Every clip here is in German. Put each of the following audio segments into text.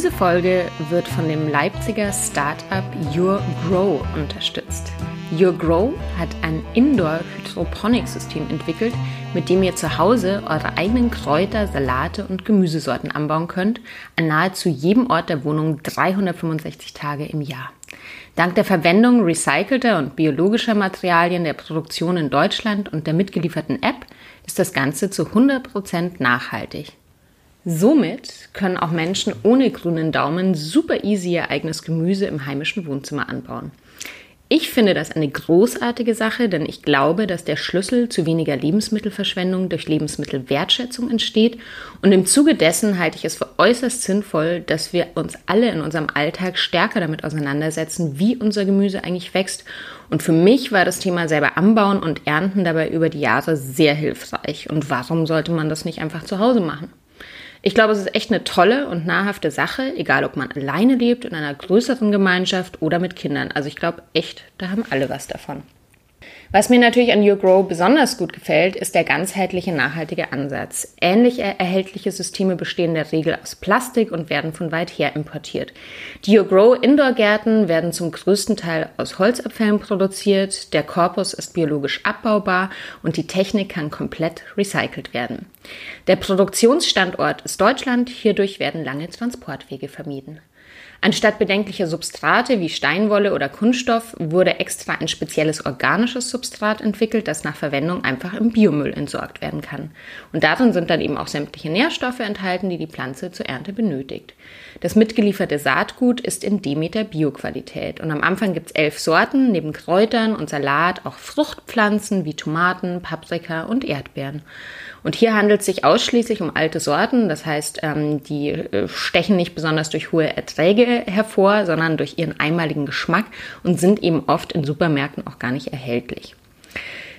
Diese Folge wird von dem Leipziger Startup Your Grow unterstützt. Your Grow hat ein Indoor-Hydroponics-System entwickelt, mit dem ihr zu Hause eure eigenen Kräuter, Salate und Gemüsesorten anbauen könnt, an nahezu jedem Ort der Wohnung 365 Tage im Jahr. Dank der Verwendung recycelter und biologischer Materialien der Produktion in Deutschland und der mitgelieferten App ist das Ganze zu 100% nachhaltig. Somit können auch Menschen ohne grünen Daumen super easy ihr eigenes Gemüse im heimischen Wohnzimmer anbauen. Ich finde das eine großartige Sache, denn ich glaube, dass der Schlüssel zu weniger Lebensmittelverschwendung durch Lebensmittelwertschätzung entsteht. Und im Zuge dessen halte ich es für äußerst sinnvoll, dass wir uns alle in unserem Alltag stärker damit auseinandersetzen, wie unser Gemüse eigentlich wächst. Und für mich war das Thema selber anbauen und ernten dabei über die Jahre sehr hilfreich. Und warum sollte man das nicht einfach zu Hause machen? Ich glaube, es ist echt eine tolle und nahrhafte Sache, egal ob man alleine lebt, in einer größeren Gemeinschaft oder mit Kindern. Also ich glaube echt, da haben alle was davon. Was mir natürlich an Your Grow besonders gut gefällt, ist der ganzheitliche nachhaltige Ansatz. Ähnlich erhältliche Systeme bestehen in der Regel aus Plastik und werden von weit her importiert. Die Your Grow Indoor-Gärten werden zum größten Teil aus Holzabfällen produziert, der Korpus ist biologisch abbaubar und die Technik kann komplett recycelt werden. Der Produktionsstandort ist Deutschland, hierdurch werden lange Transportwege vermieden. Anstatt bedenklicher Substrate wie Steinwolle oder Kunststoff wurde extra ein spezielles organisches Substrat entwickelt, das nach Verwendung einfach im Biomüll entsorgt werden kann. Und darin sind dann eben auch sämtliche Nährstoffe enthalten, die die Pflanze zur Ernte benötigt. Das mitgelieferte Saatgut ist in Demeter Bioqualität und am Anfang gibt es elf Sorten, neben Kräutern und Salat auch Fruchtpflanzen wie Tomaten, Paprika und Erdbeeren. Und hier handelt es sich ausschließlich um alte Sorten, das heißt, ähm, die äh, stechen nicht besonders durch hohe Erträge hervor, sondern durch ihren einmaligen Geschmack und sind eben oft in Supermärkten auch gar nicht erhältlich.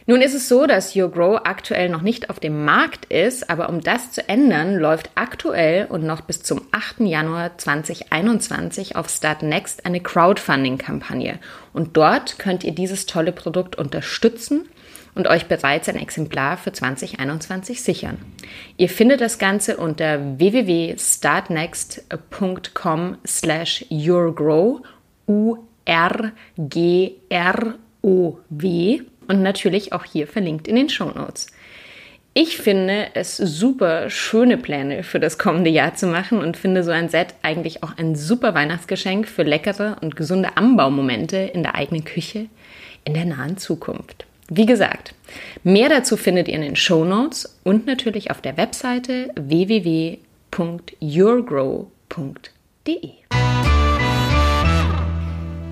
Nun ist es so, dass Your Grow aktuell noch nicht auf dem Markt ist, aber um das zu ändern, läuft aktuell und noch bis zum 8. Januar 2021 auf Start Next eine Crowdfunding-Kampagne. Und dort könnt ihr dieses tolle Produkt unterstützen und euch bereits ein Exemplar für 2021 sichern. Ihr findet das Ganze unter www.startnext.com slash yourgrow, U-R-G-R-O-W und natürlich auch hier verlinkt in den Show Notes. Ich finde es super schöne Pläne für das kommende Jahr zu machen und finde so ein Set eigentlich auch ein super Weihnachtsgeschenk für leckere und gesunde Anbaumomente in der eigenen Küche in der nahen Zukunft. Wie gesagt, mehr dazu findet ihr in den Show Notes und natürlich auf der Webseite www.yourgrow.de.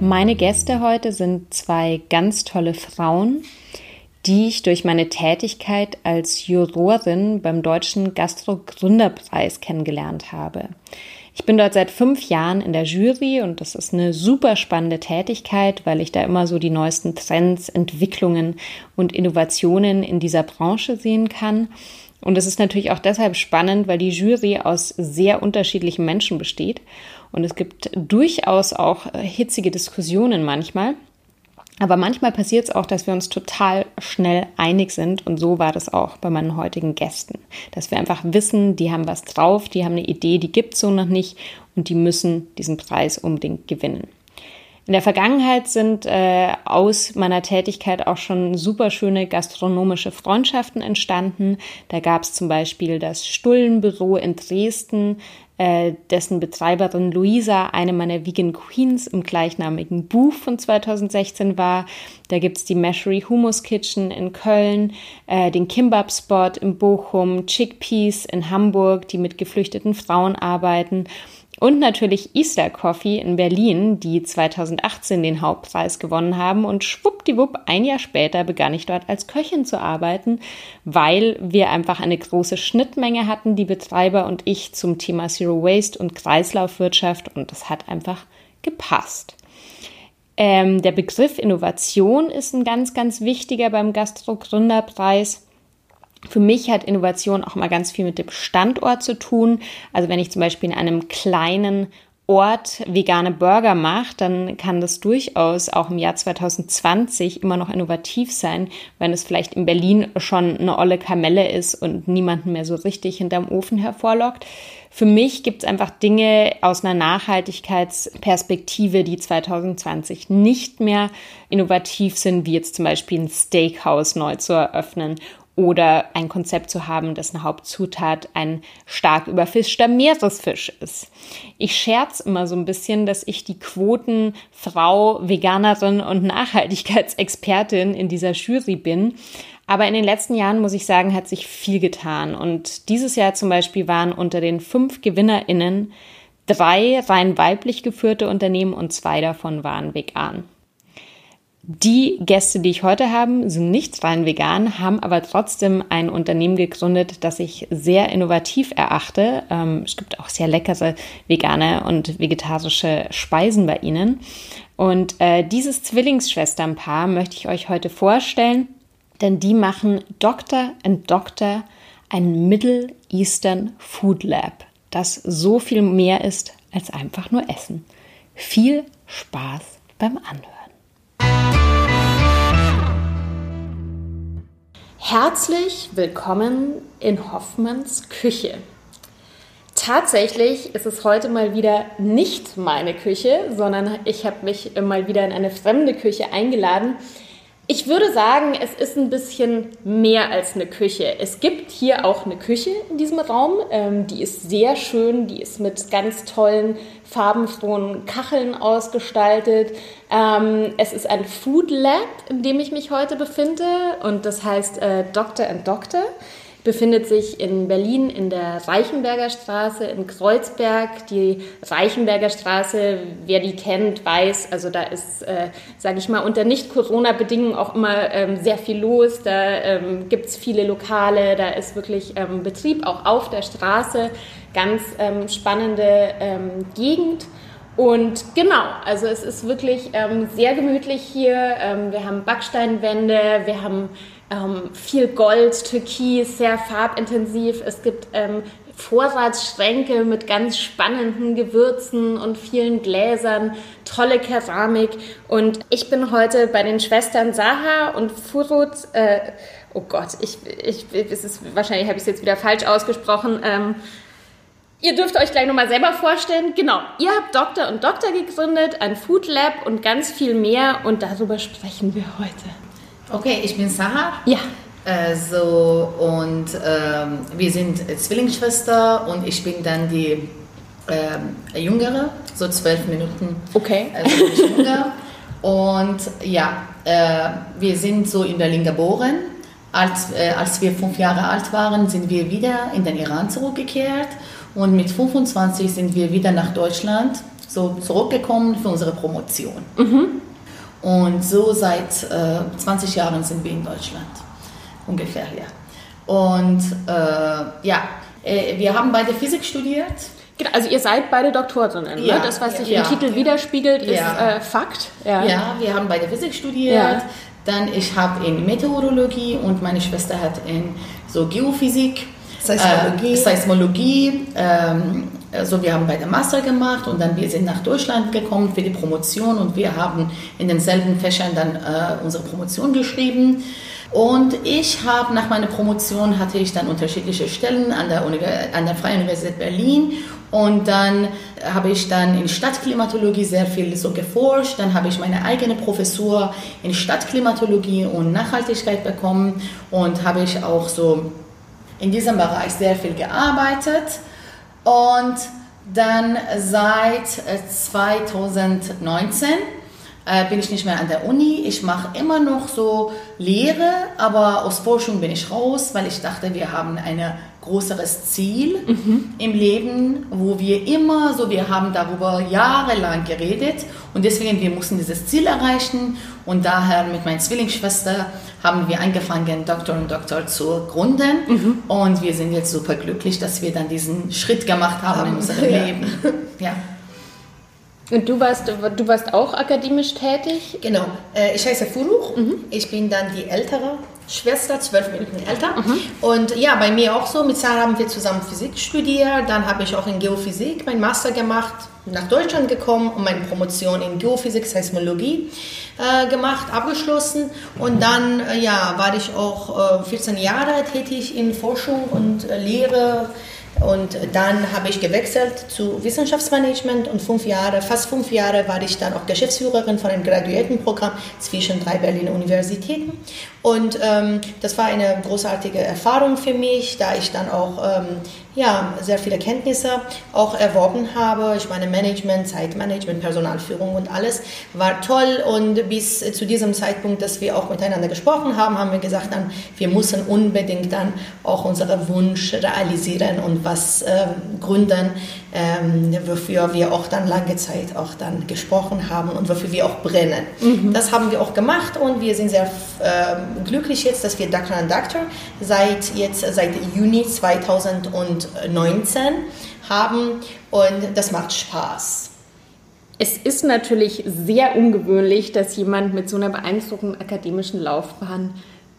Meine Gäste heute sind zwei ganz tolle Frauen, die ich durch meine Tätigkeit als Jurorin beim Deutschen Gastro-Gründerpreis kennengelernt habe. Ich bin dort seit fünf Jahren in der Jury und das ist eine super spannende Tätigkeit, weil ich da immer so die neuesten Trends, Entwicklungen und Innovationen in dieser Branche sehen kann. Und es ist natürlich auch deshalb spannend, weil die Jury aus sehr unterschiedlichen Menschen besteht. Und es gibt durchaus auch hitzige Diskussionen manchmal. Aber manchmal passiert es auch, dass wir uns total schnell einig sind. Und so war das auch bei meinen heutigen Gästen. Dass wir einfach wissen, die haben was drauf, die haben eine Idee, die gibt es so noch nicht und die müssen diesen Preis unbedingt gewinnen. In der Vergangenheit sind äh, aus meiner Tätigkeit auch schon super schöne gastronomische Freundschaften entstanden. Da gab es zum Beispiel das Stullenbüro in Dresden, äh, dessen Betreiberin Luisa eine meiner Vegan Queens im gleichnamigen Buch von 2016 war. Da gibt's die Mashery Hummus Kitchen in Köln, äh, den Kimbab Spot in Bochum, Chickpeas in Hamburg, die mit geflüchteten Frauen arbeiten und natürlich Easter Coffee in Berlin, die 2018 den Hauptpreis gewonnen haben. Und schwuppdiwupp, ein Jahr später begann ich dort als Köchin zu arbeiten, weil wir einfach eine große Schnittmenge hatten, die Betreiber und ich zum Thema Zero Waste und Kreislaufwirtschaft. Und das hat einfach gepasst. Ähm, der Begriff Innovation ist ein ganz, ganz wichtiger beim Gastro-Gründerpreis. Für mich hat Innovation auch mal ganz viel mit dem Standort zu tun. Also wenn ich zum Beispiel in einem kleinen Ort vegane Burger mache, dann kann das durchaus auch im Jahr 2020 immer noch innovativ sein, wenn es vielleicht in Berlin schon eine olle Kamelle ist und niemanden mehr so richtig hinterm Ofen hervorlockt. Für mich gibt es einfach Dinge aus einer Nachhaltigkeitsperspektive, die 2020 nicht mehr innovativ sind, wie jetzt zum Beispiel ein Steakhouse neu zu eröffnen oder ein Konzept zu haben, dass eine Hauptzutat ein stark überfischter Meeresfisch ist. Ich scherz immer so ein bisschen, dass ich die Quotenfrau, Veganerin und Nachhaltigkeitsexpertin in dieser Jury bin. Aber in den letzten Jahren, muss ich sagen, hat sich viel getan. Und dieses Jahr zum Beispiel waren unter den fünf GewinnerInnen drei rein weiblich geführte Unternehmen und zwei davon waren vegan. Die Gäste, die ich heute habe, sind nicht rein vegan, haben aber trotzdem ein Unternehmen gegründet, das ich sehr innovativ erachte. Ähm, es gibt auch sehr leckere vegane und vegetarische Speisen bei ihnen. Und äh, dieses Zwillingsschwesternpaar möchte ich euch heute vorstellen, denn die machen Dr. and Doctor ein Middle Eastern Food Lab, das so viel mehr ist als einfach nur Essen. Viel Spaß beim Anhören. Herzlich willkommen in Hoffmanns Küche. Tatsächlich ist es heute mal wieder nicht meine Küche, sondern ich habe mich mal wieder in eine fremde Küche eingeladen. Ich würde sagen, es ist ein bisschen mehr als eine Küche. Es gibt hier auch eine Küche in diesem Raum. Ähm, die ist sehr schön, die ist mit ganz tollen, farbenfrohen Kacheln ausgestaltet. Ähm, es ist ein Food Lab, in dem ich mich heute befinde und das heißt äh, Doctor and Doctor befindet sich in Berlin in der Reichenberger Straße in Kreuzberg. Die Reichenberger Straße, wer die kennt, weiß, also da ist, äh, sage ich mal, unter Nicht-Corona-Bedingungen auch immer ähm, sehr viel los. Da ähm, gibt es viele Lokale, da ist wirklich ähm, Betrieb auch auf der Straße. Ganz ähm, spannende ähm, Gegend. Und genau, also es ist wirklich ähm, sehr gemütlich hier. Ähm, wir haben Backsteinwände, wir haben ähm, viel Gold, Türkis, sehr farbintensiv. Es gibt ähm, Vorratsschränke mit ganz spannenden Gewürzen und vielen Gläsern, tolle Keramik. Und ich bin heute bei den Schwestern Saha und Furut. Äh, oh Gott, ich, ich, es ist, wahrscheinlich habe ich es jetzt wieder falsch ausgesprochen. Ähm, Ihr dürft euch gleich nochmal selber vorstellen. Genau, ihr habt Doktor und Doktor gegründet, ein Food Lab und ganz viel mehr und darüber sprechen wir heute. Okay, ich bin Sarah. Ja. Äh, so, und ähm, wir sind Zwillingsschwester und ich bin dann die äh, Jüngere, so zwölf Minuten. Okay. Also jünger. und ja, äh, wir sind so in Berlin geboren. Als, äh, als wir fünf Jahre alt waren, sind wir wieder in den Iran zurückgekehrt und mit 25 sind wir wieder nach Deutschland so zurückgekommen für unsere Promotion. Mhm. Und so seit äh, 20 Jahren sind wir in Deutschland. Ungefähr, ja. Und äh, ja, äh, wir haben beide Physik studiert. Genau, also ihr seid beide Doktorinnen. Ne? Ja, ne? Das, was sich ja, im Titel ja. widerspiegelt, ist äh, Fakt. Ja. ja, wir haben beide Physik studiert. Dann ich habe in Meteorologie und meine Schwester hat in so Geophysik, Seismologie, äh, Seismologie ähm, also wir haben beide Master gemacht und dann wir sind nach Deutschland gekommen für die Promotion und wir haben in denselben Fächern dann äh, unsere Promotion geschrieben. Und ich habe nach meiner Promotion hatte ich dann unterschiedliche Stellen an der, an der Freien Universität Berlin und dann habe ich dann in Stadtklimatologie sehr viel so geforscht. Dann habe ich meine eigene Professur in Stadtklimatologie und Nachhaltigkeit bekommen und habe ich auch so in diesem Bereich sehr viel gearbeitet. Und dann seit 2019 äh, äh, bin ich nicht mehr an der Uni. Ich mache immer noch so Lehre, aber aus Forschung bin ich raus, weil ich dachte, wir haben eine größeres Ziel mhm. im Leben, wo wir immer so, wir haben darüber jahrelang geredet und deswegen wir mussten dieses Ziel erreichen und daher mit meiner Zwillingsschwester haben wir angefangen, Doktor und Doktor zu gründen mhm. und wir sind jetzt super glücklich, dass wir dann diesen Schritt gemacht haben, haben. in unserem ja. Leben. Ja. Und du warst, du warst auch akademisch tätig? Genau. Äh, ich heiße Furuch. Mhm. Ich bin dann die ältere Schwester, zwölf Minuten älter. Mhm. Und ja, bei mir auch so. Mit Sarah haben wir zusammen Physik studiert. Dann habe ich auch in Geophysik meinen Master gemacht, nach Deutschland gekommen und meine Promotion in Geophysik, Seismologie äh, gemacht, abgeschlossen. Und dann äh, ja, war ich auch äh, 14 Jahre tätig in Forschung und äh, Lehre und dann habe ich gewechselt zu Wissenschaftsmanagement und fünf Jahre, fast fünf Jahre war ich dann auch Geschäftsführerin von einem Graduiertenprogramm zwischen drei Berliner Universitäten. Und ähm, das war eine großartige Erfahrung für mich, da ich dann auch ähm, ja, sehr viele Kenntnisse auch erworben habe. Ich meine Management, Zeitmanagement, Personalführung und alles war toll. Und bis zu diesem Zeitpunkt, dass wir auch miteinander gesprochen haben, haben wir gesagt, dann, wir müssen unbedingt dann auch unseren Wunsch realisieren und was äh, gründen, ähm, wofür wir auch dann lange Zeit auch dann gesprochen haben und wofür wir auch brennen. Mhm. Das haben wir auch gemacht und wir sind sehr äh, glücklich jetzt, dass wir Doctor and Doctor seit jetzt seit Juni 2019 haben und das macht Spaß. Es ist natürlich sehr ungewöhnlich, dass jemand mit so einer beeindruckenden akademischen Laufbahn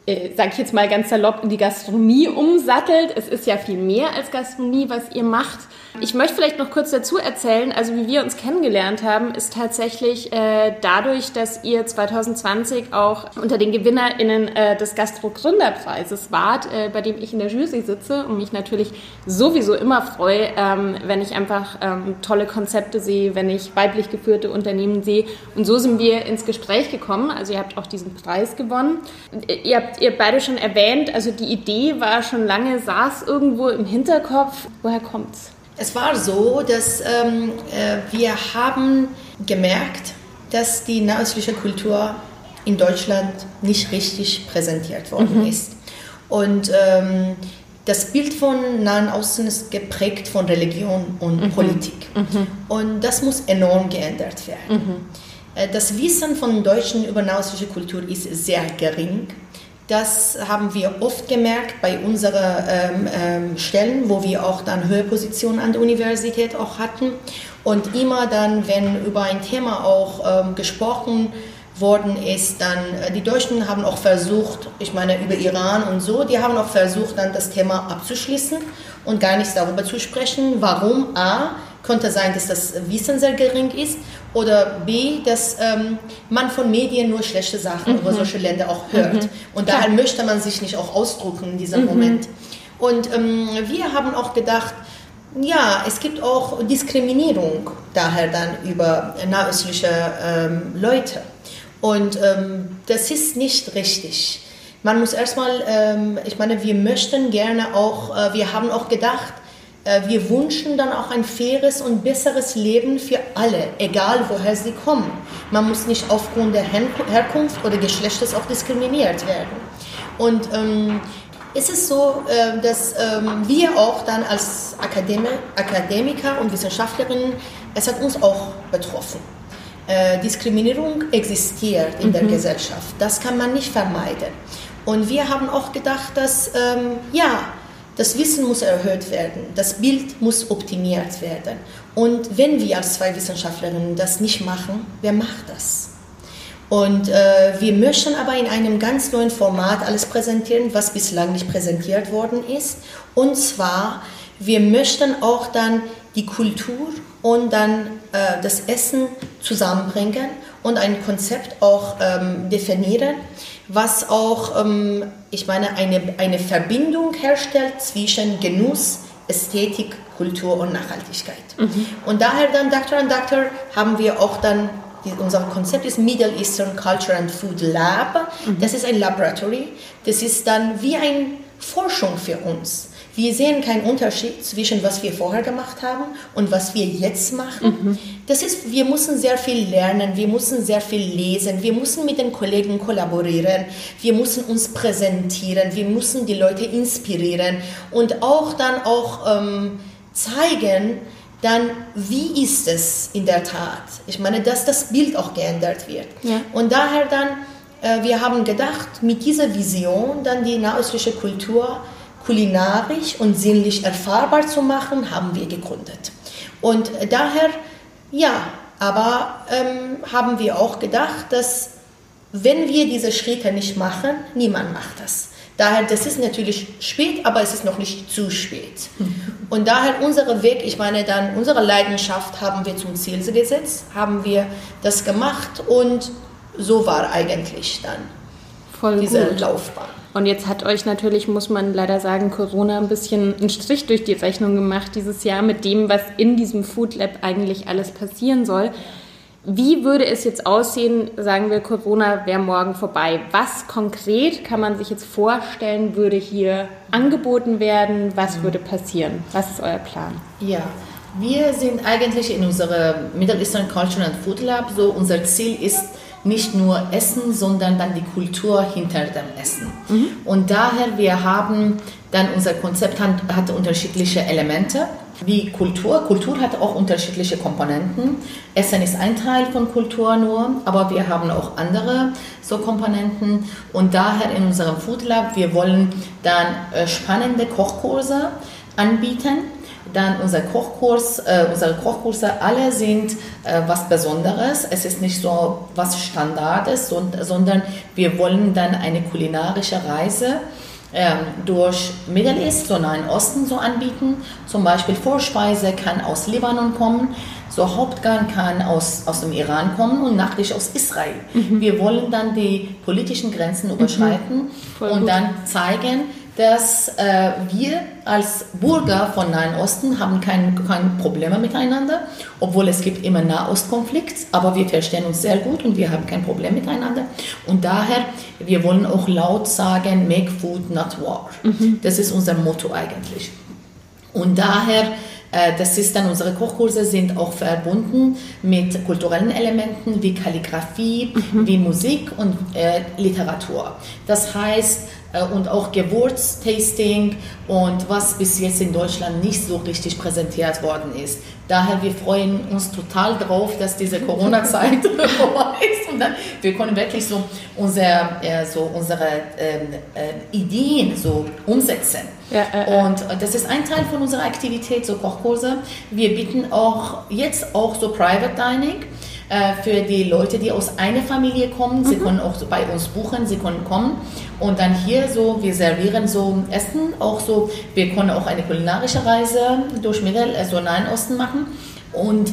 äh, sage ich jetzt mal ganz salopp, in die Gastronomie umsattelt. Es ist ja viel mehr als Gastronomie, was ihr macht. Ich möchte vielleicht noch kurz dazu erzählen, also wie wir uns kennengelernt haben, ist tatsächlich äh, dadurch, dass ihr 2020 auch unter den GewinnerInnen äh, des Gastro-Gründerpreises wart, äh, bei dem ich in der Jury sitze und mich natürlich sowieso immer freue, ähm, wenn ich einfach ähm, tolle Konzepte sehe, wenn ich weiblich geführte Unternehmen sehe. Und so sind wir ins Gespräch gekommen. Also ihr habt auch diesen Preis gewonnen. Ihr habt ihr beide schon erwähnt, also die Idee war schon lange, saß irgendwo im Hinterkopf. Woher kommt's? Es war so, dass ähm, äh, wir haben gemerkt, dass die nahöstliche Kultur in Deutschland nicht richtig präsentiert worden mhm. ist. Und ähm, das Bild von Nahen Osten ist geprägt von Religion und mhm. Politik. Mhm. Und das muss enorm geändert werden. Mhm. Äh, das Wissen von Deutschen über nahöstliche Kultur ist sehr gering. Das haben wir oft gemerkt bei unseren ähm, ähm, Stellen, wo wir auch dann höhere Positionen an der Universität auch hatten. Und immer dann, wenn über ein Thema auch ähm, gesprochen worden ist, dann äh, die Deutschen haben auch versucht, ich meine über Iran und so, die haben auch versucht, dann das Thema abzuschließen und gar nichts darüber zu sprechen. Warum? A, könnte sein, dass das Wissen sehr gering ist oder B, dass ähm, man von Medien nur schlechte Sachen mhm. über solche Länder auch hört. Mhm. Und daher Klar. möchte man sich nicht auch ausdrucken in diesem mhm. Moment. Und ähm, wir haben auch gedacht, ja, es gibt auch Diskriminierung daher dann über nahöstliche ähm, Leute. Und ähm, das ist nicht richtig. Man muss erstmal, ähm, ich meine, wir möchten gerne auch, äh, wir haben auch gedacht, wir wünschen dann auch ein faires und besseres Leben für alle, egal woher sie kommen. Man muss nicht aufgrund der Herkunft oder Geschlechtes auch diskriminiert werden. Und ähm, es ist so, äh, dass ähm, wir auch dann als Akademi Akademiker und Wissenschaftlerinnen, es hat uns auch betroffen. Äh, Diskriminierung existiert in mhm. der Gesellschaft. Das kann man nicht vermeiden. Und wir haben auch gedacht, dass ähm, ja, das Wissen muss erhöht werden, das Bild muss optimiert werden. Und wenn wir als zwei Wissenschaftlerinnen das nicht machen, wer macht das? Und äh, wir möchten aber in einem ganz neuen Format alles präsentieren, was bislang nicht präsentiert worden ist. Und zwar, wir möchten auch dann die Kultur und dann äh, das Essen zusammenbringen und ein Konzept auch ähm, definieren, was auch, ähm, ich meine, eine, eine Verbindung herstellt zwischen Genuss, Ästhetik, Kultur und Nachhaltigkeit. Mhm. Und daher dann Doctor and Doctor haben wir auch dann, die, unser Konzept ist Middle Eastern Culture and Food Lab. Mhm. Das ist ein Laboratory. Das ist dann wie eine Forschung für uns. Wir sehen keinen Unterschied zwischen was wir vorher gemacht haben und was wir jetzt machen. Mhm. Das ist, wir müssen sehr viel lernen, wir müssen sehr viel lesen, wir müssen mit den Kollegen kollaborieren, wir müssen uns präsentieren, wir müssen die Leute inspirieren und auch dann auch ähm, zeigen, dann wie ist es in der Tat? Ich meine, dass das Bild auch geändert wird. Ja. Und daher dann, äh, wir haben gedacht, mit dieser Vision dann die nahöstliche Kultur kulinarisch und sinnlich erfahrbar zu machen, haben wir gegründet. Und daher, ja, aber ähm, haben wir auch gedacht, dass wenn wir diese Schritte nicht machen, niemand macht das. Daher, das ist natürlich spät, aber es ist noch nicht zu spät. Und daher unser Weg, ich meine dann, unsere Leidenschaft haben wir zum Ziel gesetzt, haben wir das gemacht und so war eigentlich dann Voll diese gut. Laufbahn. Und jetzt hat euch natürlich, muss man leider sagen, Corona ein bisschen einen Strich durch die Rechnung gemacht dieses Jahr mit dem, was in diesem Food Lab eigentlich alles passieren soll. Wie würde es jetzt aussehen, sagen wir, Corona wäre morgen vorbei? Was konkret kann man sich jetzt vorstellen, würde hier angeboten werden? Was mhm. würde passieren? Was ist euer Plan? Ja, wir sind eigentlich in unserem Middle Eastern Culture and Food Lab so, unser Ziel ist, nicht nur Essen, sondern dann die Kultur hinter dem Essen. Mhm. Und daher, wir haben dann unser Konzept hat, hat unterschiedliche Elemente wie Kultur. Kultur hat auch unterschiedliche Komponenten. Essen ist ein Teil von Kultur nur, aber wir haben auch andere so Komponenten. Und daher in unserem Food Lab, wir wollen dann äh, spannende Kochkurse anbieten. Dann unser Kochkurs, äh, unsere Kochkurse alle sind äh, was Besonderes. Es ist nicht so was Standardes, sondern wir wollen dann eine kulinarische Reise ähm, durch Middle East, so Nahen Osten so anbieten. Zum Beispiel Vorspeise kann aus Libanon kommen, so Hauptgang kann aus, aus dem Iran kommen und Nachtisch aus Israel. Mhm. Wir wollen dann die politischen Grenzen überschreiten mhm. und gut. dann zeigen, dass äh, wir als Bürger von Nahen Osten haben keine kein Probleme miteinander, obwohl es gibt immer Nahostkonflikt, aber wir verstehen uns sehr gut und wir haben kein Problem miteinander. Und daher, wir wollen auch laut sagen, make food not war. Mhm. Das ist unser Motto eigentlich. Und daher äh, das ist dann, unsere Kochkurse sind auch verbunden mit kulturellen Elementen wie Kalligrafie, mhm. wie Musik und äh, Literatur. Das heißt, und auch Gewürztasting und was bis jetzt in Deutschland nicht so richtig präsentiert worden ist. Daher wir freuen uns total drauf, dass diese Corona-Zeit vorbei ist und dann wir können wirklich so, unser, äh, so unsere ähm, äh, Ideen so umsetzen. Ja, äh, und das ist ein Teil von unserer Aktivität, so Kochkurse. Wir bieten auch jetzt auch so Private Dining äh, für die Leute, die aus einer Familie kommen. Sie mhm. können auch bei uns buchen, sie können kommen und dann hier so, wir servieren so Essen, auch so, wir können auch eine kulinarische Reise durch Mittel, also Nahen Osten machen und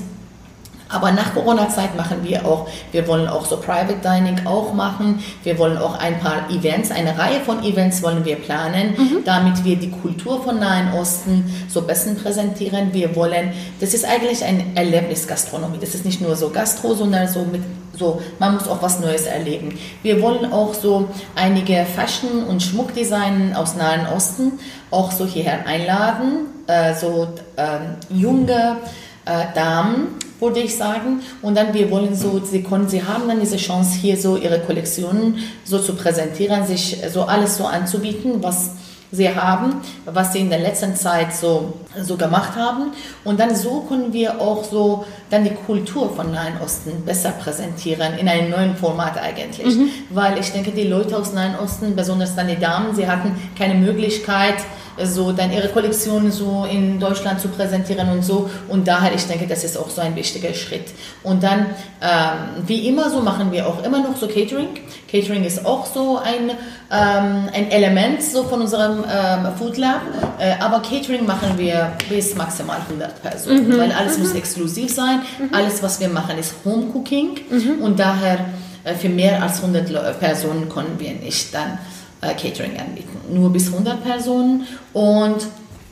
aber nach Corona-Zeit machen wir auch, wir wollen auch so Private Dining auch machen. Wir wollen auch ein paar Events, eine Reihe von Events wollen wir planen, mhm. damit wir die Kultur von Nahen Osten so besser präsentieren. Wir wollen, das ist eigentlich ein Erlebnisgastronomie. Das ist nicht nur so Gastro, sondern so mit so, man muss auch was Neues erleben. Wir wollen auch so einige Fashion- und Schmuckdesign aus Nahen Osten auch so hierher einladen, äh, so äh, junge äh, Damen, würde ich sagen. Und dann wir wollen so, sie können, sie haben dann diese Chance hier so ihre Kollektionen so zu präsentieren, sich so alles so anzubieten, was sie haben, was sie in der letzten Zeit so, so gemacht haben. Und dann so können wir auch so dann die Kultur von Nahen Osten besser präsentieren, in einem neuen Format eigentlich. Mhm. Weil ich denke, die Leute aus Nahen Osten, besonders dann die Damen, sie hatten keine Möglichkeit, so dann ihre Kollektion so in Deutschland zu präsentieren und so. Und daher, ich denke, das ist auch so ein wichtiger Schritt. Und dann, ähm, wie immer, so machen wir auch immer noch so Catering. Catering ist auch so ein, ähm, ein Element so von unserem ähm, Food Lab. Äh, aber Catering machen wir bis maximal 100 Personen, mhm. weil alles mhm. muss exklusiv sein. Mhm. Alles, was wir machen, ist Home Cooking. Mhm. Und daher, äh, für mehr als 100 Personen können wir nicht dann äh, Catering anbieten. Nur bis 100 Personen und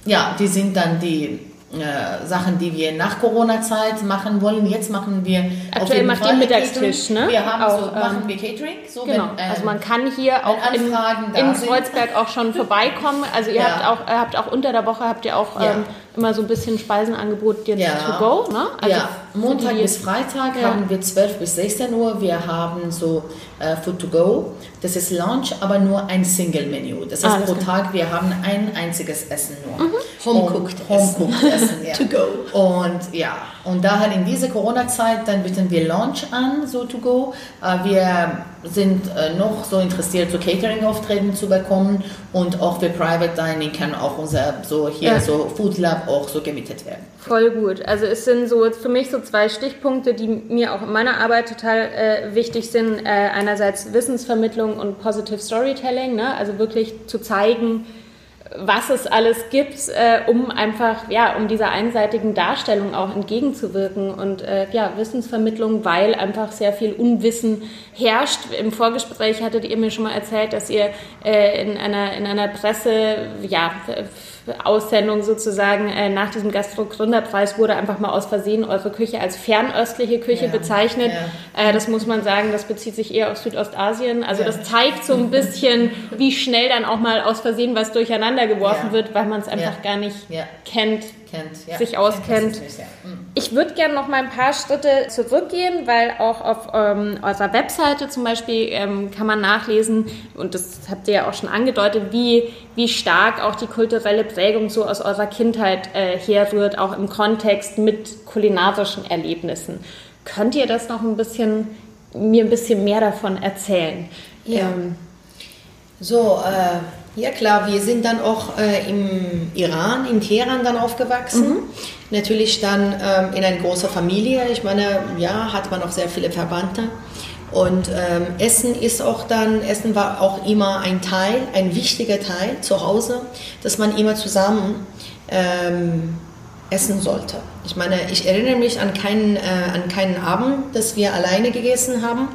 ja, die sind dann die äh, Sachen, die wir nach Corona-Zeit machen wollen. Jetzt machen wir aktuell macht ihr Mittagstisch, ne? Wir haben auch, so, ähm, machen wir Catering. So genau. Wenn, äh, also man kann hier auch in, in Kreuzberg auch schon vorbeikommen. Also ihr ja. habt auch habt auch unter der Woche habt ihr auch ja. ähm, immer so ein bisschen Speisenangebot jetzt ja. to go, ne? Also ja. Montag bis Freitag haben wir 12 bis 16 Uhr. Wir haben so äh, Food to go. Das ist Lunch, aber nur ein Single-Menü. Das heißt, ah, pro Tag wir haben ein einziges Essen nur. Mhm. Home-cooked Home Essen. Essen ja. to go. Und ja, und daher in dieser Corona-Zeit, dann bieten wir Lunch an, so to go. Äh, wir sind äh, noch so interessiert, so Catering-Aufträgen zu bekommen und auch für Private Dining kann auch unser so hier ja. so Food Lab auch so gemietet werden. Voll gut. Also es sind so für mich so zwei Stichpunkte, die mir auch in meiner Arbeit total äh, wichtig sind. Äh, einerseits Wissensvermittlung und Positive Storytelling, ne? also wirklich zu zeigen, was es alles gibt, äh, um einfach, ja, um dieser einseitigen Darstellung auch entgegenzuwirken und äh, ja, Wissensvermittlung, weil einfach sehr viel Unwissen herrscht. Im Vorgespräch hattet ihr mir schon mal erzählt, dass ihr äh, in einer, in einer Presse, ja, Aussendung sozusagen äh, nach diesem Gastro-Gründerpreis wurde einfach mal aus Versehen eure Küche als fernöstliche Küche ja, bezeichnet. Ja. Äh, das muss man sagen, das bezieht sich eher auf Südostasien. Also ja. das zeigt so ein bisschen, wie schnell dann auch mal aus Versehen was durcheinander geworfen wird, weil man es einfach gar nicht kennt kennt, ja. sich auskennt. Mhm. Ich würde gerne noch mal ein paar Schritte zurückgehen, weil auch auf ähm, eurer Webseite zum Beispiel ähm, kann man nachlesen, und das habt ihr ja auch schon angedeutet, wie, wie stark auch die kulturelle Prägung so aus eurer Kindheit äh, herrührt, auch im Kontext mit kulinarischen Erlebnissen. Könnt ihr das noch ein bisschen, mir ein bisschen mehr davon erzählen? Ja. Ähm, so, äh ja klar, wir sind dann auch äh, im Iran, in Teheran dann aufgewachsen. Mhm. Natürlich dann ähm, in einer großen Familie. Ich meine, ja, hat man auch sehr viele Verwandte. Und ähm, Essen ist auch dann, Essen war auch immer ein Teil, ein wichtiger Teil zu Hause, dass man immer zusammen ähm, essen sollte. Ich meine, ich erinnere mich an keinen, äh, an keinen Abend, dass wir alleine gegessen haben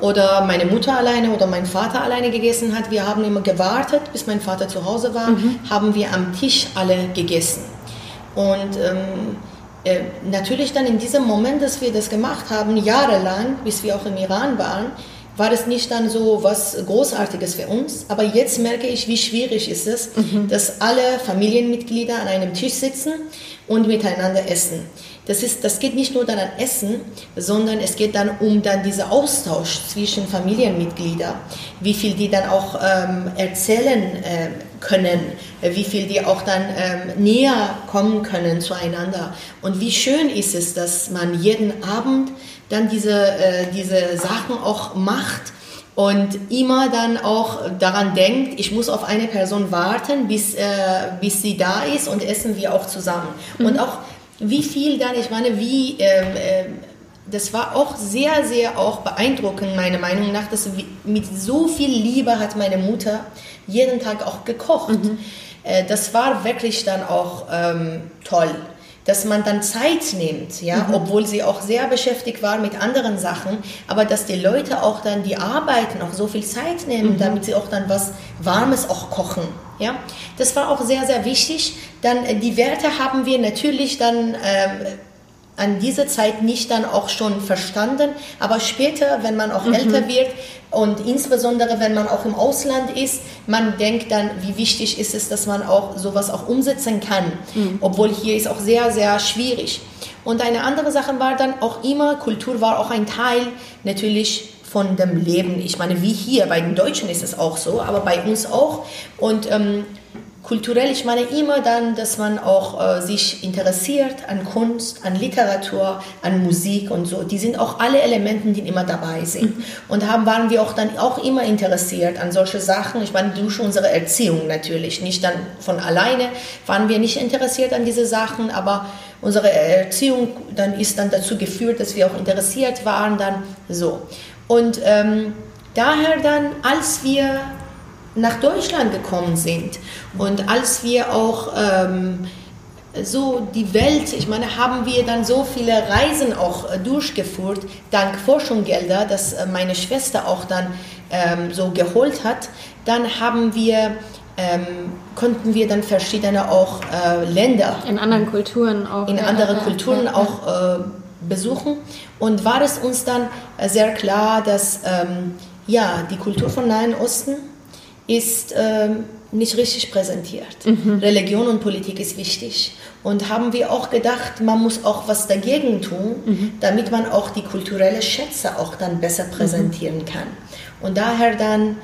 oder meine Mutter alleine oder mein Vater alleine gegessen hat. Wir haben immer gewartet, bis mein Vater zu Hause war, mhm. haben wir am Tisch alle gegessen. Und ähm, äh, natürlich dann in diesem Moment, dass wir das gemacht haben, jahrelang, bis wir auch im Iran waren, war das nicht dann so was Großartiges für uns. Aber jetzt merke ich, wie schwierig ist es, mhm. dass alle Familienmitglieder an einem Tisch sitzen und miteinander essen. Das, ist, das geht nicht nur dann an Essen, sondern es geht dann um dann diesen Austausch zwischen Familienmitgliedern, wie viel die dann auch ähm, erzählen äh, können, wie viel die auch dann ähm, näher kommen können zueinander. Und wie schön ist es, dass man jeden Abend dann diese, äh, diese Sachen auch macht und immer dann auch daran denkt, ich muss auf eine Person warten, bis, äh, bis sie da ist und essen wir auch zusammen. Mhm. Und auch wie viel dann, ich meine, wie, ähm, äh, das war auch sehr, sehr auch beeindruckend, meiner Meinung nach, dass mit so viel Liebe hat meine Mutter jeden Tag auch gekocht. Mhm. Äh, das war wirklich dann auch ähm, toll dass man dann Zeit nimmt, ja, mhm. obwohl sie auch sehr beschäftigt war mit anderen Sachen, aber dass die Leute auch dann, die arbeiten, auch so viel Zeit nehmen, mhm. damit sie auch dann was Warmes auch kochen, ja. Das war auch sehr, sehr wichtig. Dann äh, die Werte haben wir natürlich dann ähm, an dieser Zeit nicht dann auch schon verstanden, aber später, wenn man auch mhm. älter wird und insbesondere wenn man auch im Ausland ist, man denkt dann, wie wichtig ist es, dass man auch sowas auch umsetzen kann, mhm. obwohl hier ist auch sehr, sehr schwierig. Und eine andere Sache war dann auch immer, Kultur war auch ein Teil natürlich von dem Leben. Ich meine, wie hier, bei den Deutschen ist es auch so, aber bei uns auch. Und ähm, kulturell, ich meine immer dann, dass man auch äh, sich interessiert an Kunst, an Literatur, an Musik und so. Die sind auch alle Elemente, die immer dabei sind. Mhm. Und haben, waren wir auch dann auch immer interessiert an solche Sachen. Ich meine, durch unsere Erziehung natürlich. Nicht dann von alleine waren wir nicht interessiert an diese Sachen, aber unsere Erziehung dann ist dann dazu geführt, dass wir auch interessiert waren dann so. Und ähm, daher dann, als wir nach Deutschland gekommen sind. Und als wir auch ähm, so die Welt, ich meine, haben wir dann so viele Reisen auch äh, durchgeführt, dank Forschungsgelder, das äh, meine Schwester auch dann ähm, so geholt hat. Dann haben wir ähm, konnten wir dann verschiedene auch äh, Länder in anderen Kulturen auch in andere Kulturen auch äh, besuchen und war es uns dann äh, sehr klar, dass ähm, ja die Kultur von Nahen Osten ist ähm, nicht richtig präsentiert. Mhm. Religion und Politik ist wichtig. Und haben wir auch gedacht, man muss auch was dagegen tun, mhm. damit man auch die kulturellen Schätze auch dann besser präsentieren mhm. kann. Und daher dann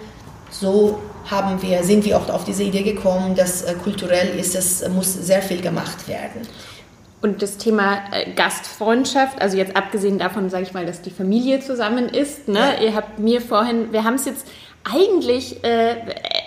so haben wir, sind wir auch auf diese Idee gekommen, dass äh, kulturell ist, es muss sehr viel gemacht werden. Und das Thema äh, Gastfreundschaft, also jetzt abgesehen davon, sage ich mal, dass die Familie zusammen ist. Ne? Ja. Ihr habt mir vorhin, wir haben es jetzt eigentlich äh,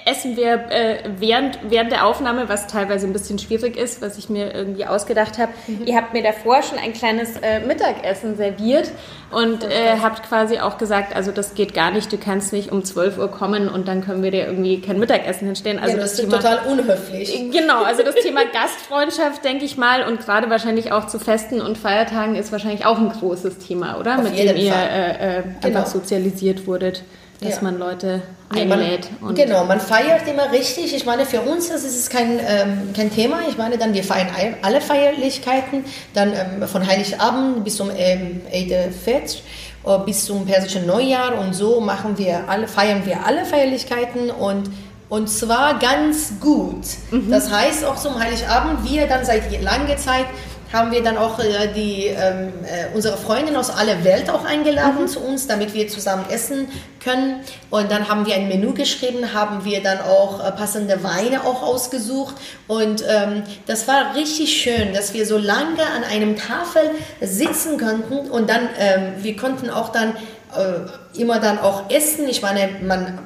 essen wir äh, während, während der Aufnahme, was teilweise ein bisschen schwierig ist, was ich mir irgendwie ausgedacht habe. Mhm. Ihr habt mir davor schon ein kleines äh, Mittagessen serviert und äh, habt quasi auch gesagt, also das geht gar nicht, du kannst nicht um 12 Uhr kommen und dann können wir dir irgendwie kein Mittagessen hinstellen. Also ja, das, das ist Thema, total unhöflich. Genau, also das Thema Gastfreundschaft, denke ich mal, und gerade wahrscheinlich auch zu Festen und Feiertagen ist wahrscheinlich auch ein großes Thema, oder? Auf Mit dem ihr äh, äh, genau. einfach sozialisiert wurdet dass ja. man Leute einlädt. Ja, man, genau, man feiert immer richtig. Ich meine, für uns das ist es kein, ähm, kein Thema. Ich meine, dann wir feiern alle Feierlichkeiten, dann ähm, von Heiligabend bis zum ähm, Eid Fetch äh, bis zum persischen Neujahr und so machen wir alle, feiern wir alle Feierlichkeiten und und zwar ganz gut. Mhm. Das heißt auch zum Heiligabend, wir dann seit langer Zeit haben wir dann auch äh, die, ähm, äh, unsere Freundin aus aller Welt auch eingeladen mhm. zu uns, damit wir zusammen essen können. Und dann haben wir ein Menü geschrieben, haben wir dann auch äh, passende Weine auch ausgesucht. Und ähm, das war richtig schön, dass wir so lange an einem Tafel sitzen konnten und dann, ähm, wir konnten auch dann äh, immer dann auch essen. Ich meine, man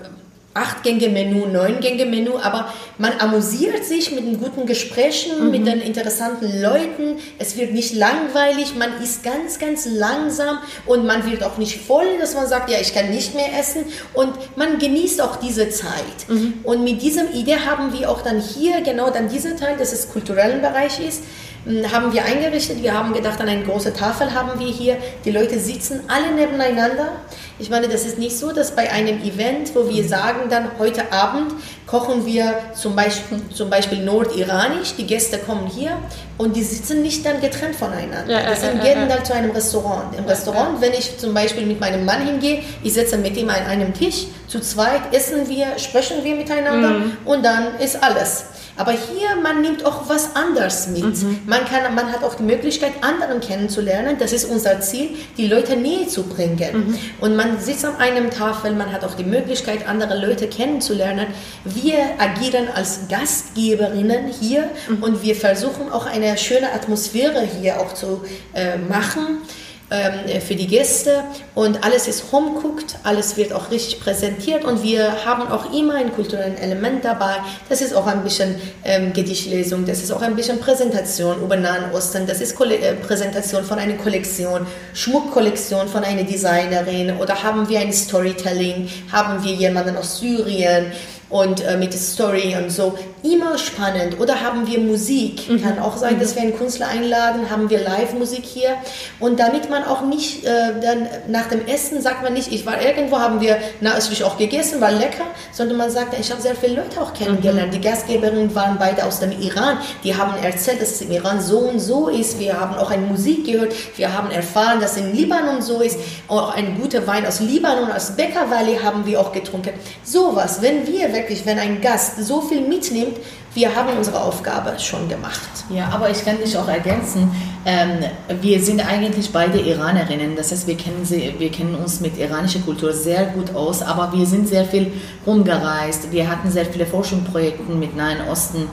acht Gänge Menü, neun Gänge Menü, aber man amüsiert sich mit den guten Gesprächen, mhm. mit den interessanten Leuten. Es wird nicht langweilig, man isst ganz, ganz langsam und man wird auch nicht voll, dass man sagt, ja, ich kann nicht mehr essen und man genießt auch diese Zeit. Mhm. Und mit diesem Idee haben wir auch dann hier genau dann diesen Teil, dass es kulturellen Bereich ist, hm, haben wir eingerichtet. Wir haben gedacht, an eine große Tafel haben wir hier. Die Leute sitzen alle nebeneinander. Ich meine, das ist nicht so, dass bei einem Event, wo wir sagen, dann heute Abend kochen wir zum Beispiel, zum Beispiel nordiranisch, die Gäste kommen hier und die sitzen nicht dann getrennt voneinander. Ja, das äh, gehen dann zu einem Restaurant. Im Restaurant, wenn ich zum Beispiel mit meinem Mann hingehe, ich setze mit ihm an einem Tisch, zu zweit essen wir, sprechen wir miteinander mhm. und dann ist alles. Aber hier, man nimmt auch was anderes mit. Mhm. Man, kann, man hat auch die Möglichkeit, anderen kennenzulernen. Das ist unser Ziel, die Leute näher zu bringen. Mhm. Und man sitzt an einem Tafel, man hat auch die Möglichkeit, andere Leute kennenzulernen. Wir agieren als Gastgeberinnen hier mhm. und wir versuchen auch eine schöne Atmosphäre hier auch zu äh, machen ähm, für die Gäste. Und alles ist homecooked, alles wird auch richtig präsentiert. Und wir haben auch immer ein kulturelles Element dabei. Das ist auch ein bisschen ähm, Gedichtlesung, das ist auch ein bisschen Präsentation über Nahen Osten, das ist Kolle äh, Präsentation von einer Kollektion, Schmuckkollektion von einer Designerin. Oder haben wir ein Storytelling, haben wir jemanden aus Syrien, und äh, mit Story und so. Immer spannend. Oder haben wir Musik? Mhm. Kann auch sein, dass wir einen Künstler einladen, haben wir Live-Musik hier. Und damit man auch nicht äh, dann nach dem Essen sagt man nicht, ich war irgendwo, haben wir natürlich auch gegessen, war lecker, sondern man sagt, ich habe sehr viele Leute auch kennengelernt. Mhm. Die Gastgeberinnen waren beide aus dem Iran. Die haben erzählt, dass es im Iran so und so ist. Wir haben auch eine Musik gehört. Wir haben erfahren, dass es in Libanon so ist. Auch ein guter Wein aus Libanon, aus Becker Valley haben wir auch getrunken. Sowas, wenn wir wirklich, wenn ein Gast so viel mitnimmt, wir haben unsere Aufgabe schon gemacht. Ja, aber ich kann dich auch ergänzen. Ähm, wir sind eigentlich beide Iranerinnen. Das heißt, wir kennen, sie, wir kennen uns mit iranischer Kultur sehr gut aus, aber wir sind sehr viel rumgereist. Wir hatten sehr viele Forschungsprojekte mit Nahen Osten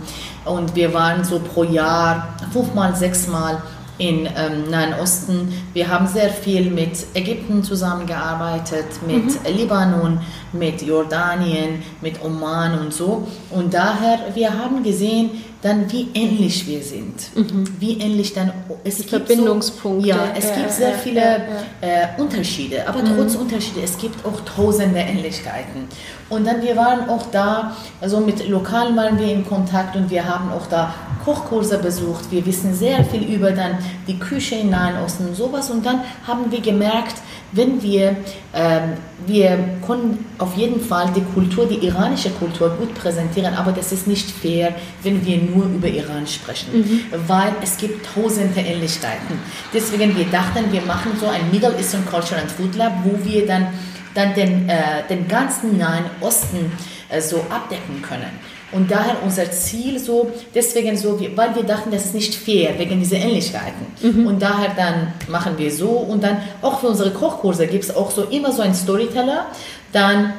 und wir waren so pro Jahr fünfmal, sechsmal in ähm, Nahen Osten. Wir haben sehr viel mit Ägypten zusammengearbeitet, mit mhm. Libanon, mit Jordanien, mit Oman und so. Und daher, wir haben gesehen, dann wie ähnlich wir sind. Mhm. Wie ähnlich dann es Die gibt Verbindungspunkte. So, ja, es ja, gibt sehr viele ja, äh, Unterschiede, aber mhm. trotz Unterschiede, es gibt auch tausende Ähnlichkeiten. Und dann wir waren auch da, also mit Lokalen waren wir in Kontakt und wir haben auch da Kochkurse besucht. Wir wissen sehr viel über dann die Küche im Nahen Osten und sowas. Und dann haben wir gemerkt, wenn wir, ähm, wir können auf jeden Fall die Kultur, die iranische Kultur gut präsentieren, aber das ist nicht fair, wenn wir nur über Iran sprechen, mhm. weil es gibt tausende Ähnlichkeiten. Deswegen, wir dachten, wir machen so ein Middle Eastern Culture and Food Lab, wo wir dann, dann den, äh, den ganzen Nahen Osten äh, so abdecken können. Und daher unser Ziel so, deswegen so, weil wir dachten, das ist nicht fair, wegen dieser Ähnlichkeiten. Mhm. Und daher dann machen wir so und dann auch für unsere Kochkurse gibt es auch so immer so einen Storyteller, dann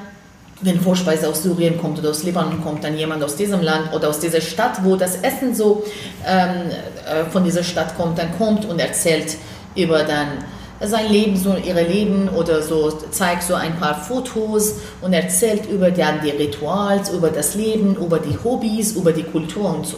wenn Vorspeise aus Syrien kommt oder aus Libanon kommt, dann jemand aus diesem Land oder aus dieser Stadt, wo das Essen so ähm, äh, von dieser Stadt kommt, dann kommt und erzählt über dann sein Leben, so ihre Leben oder so zeigt so ein paar Fotos und erzählt über dann die Rituals, über das Leben, über die Hobbys, über die Kultur und so.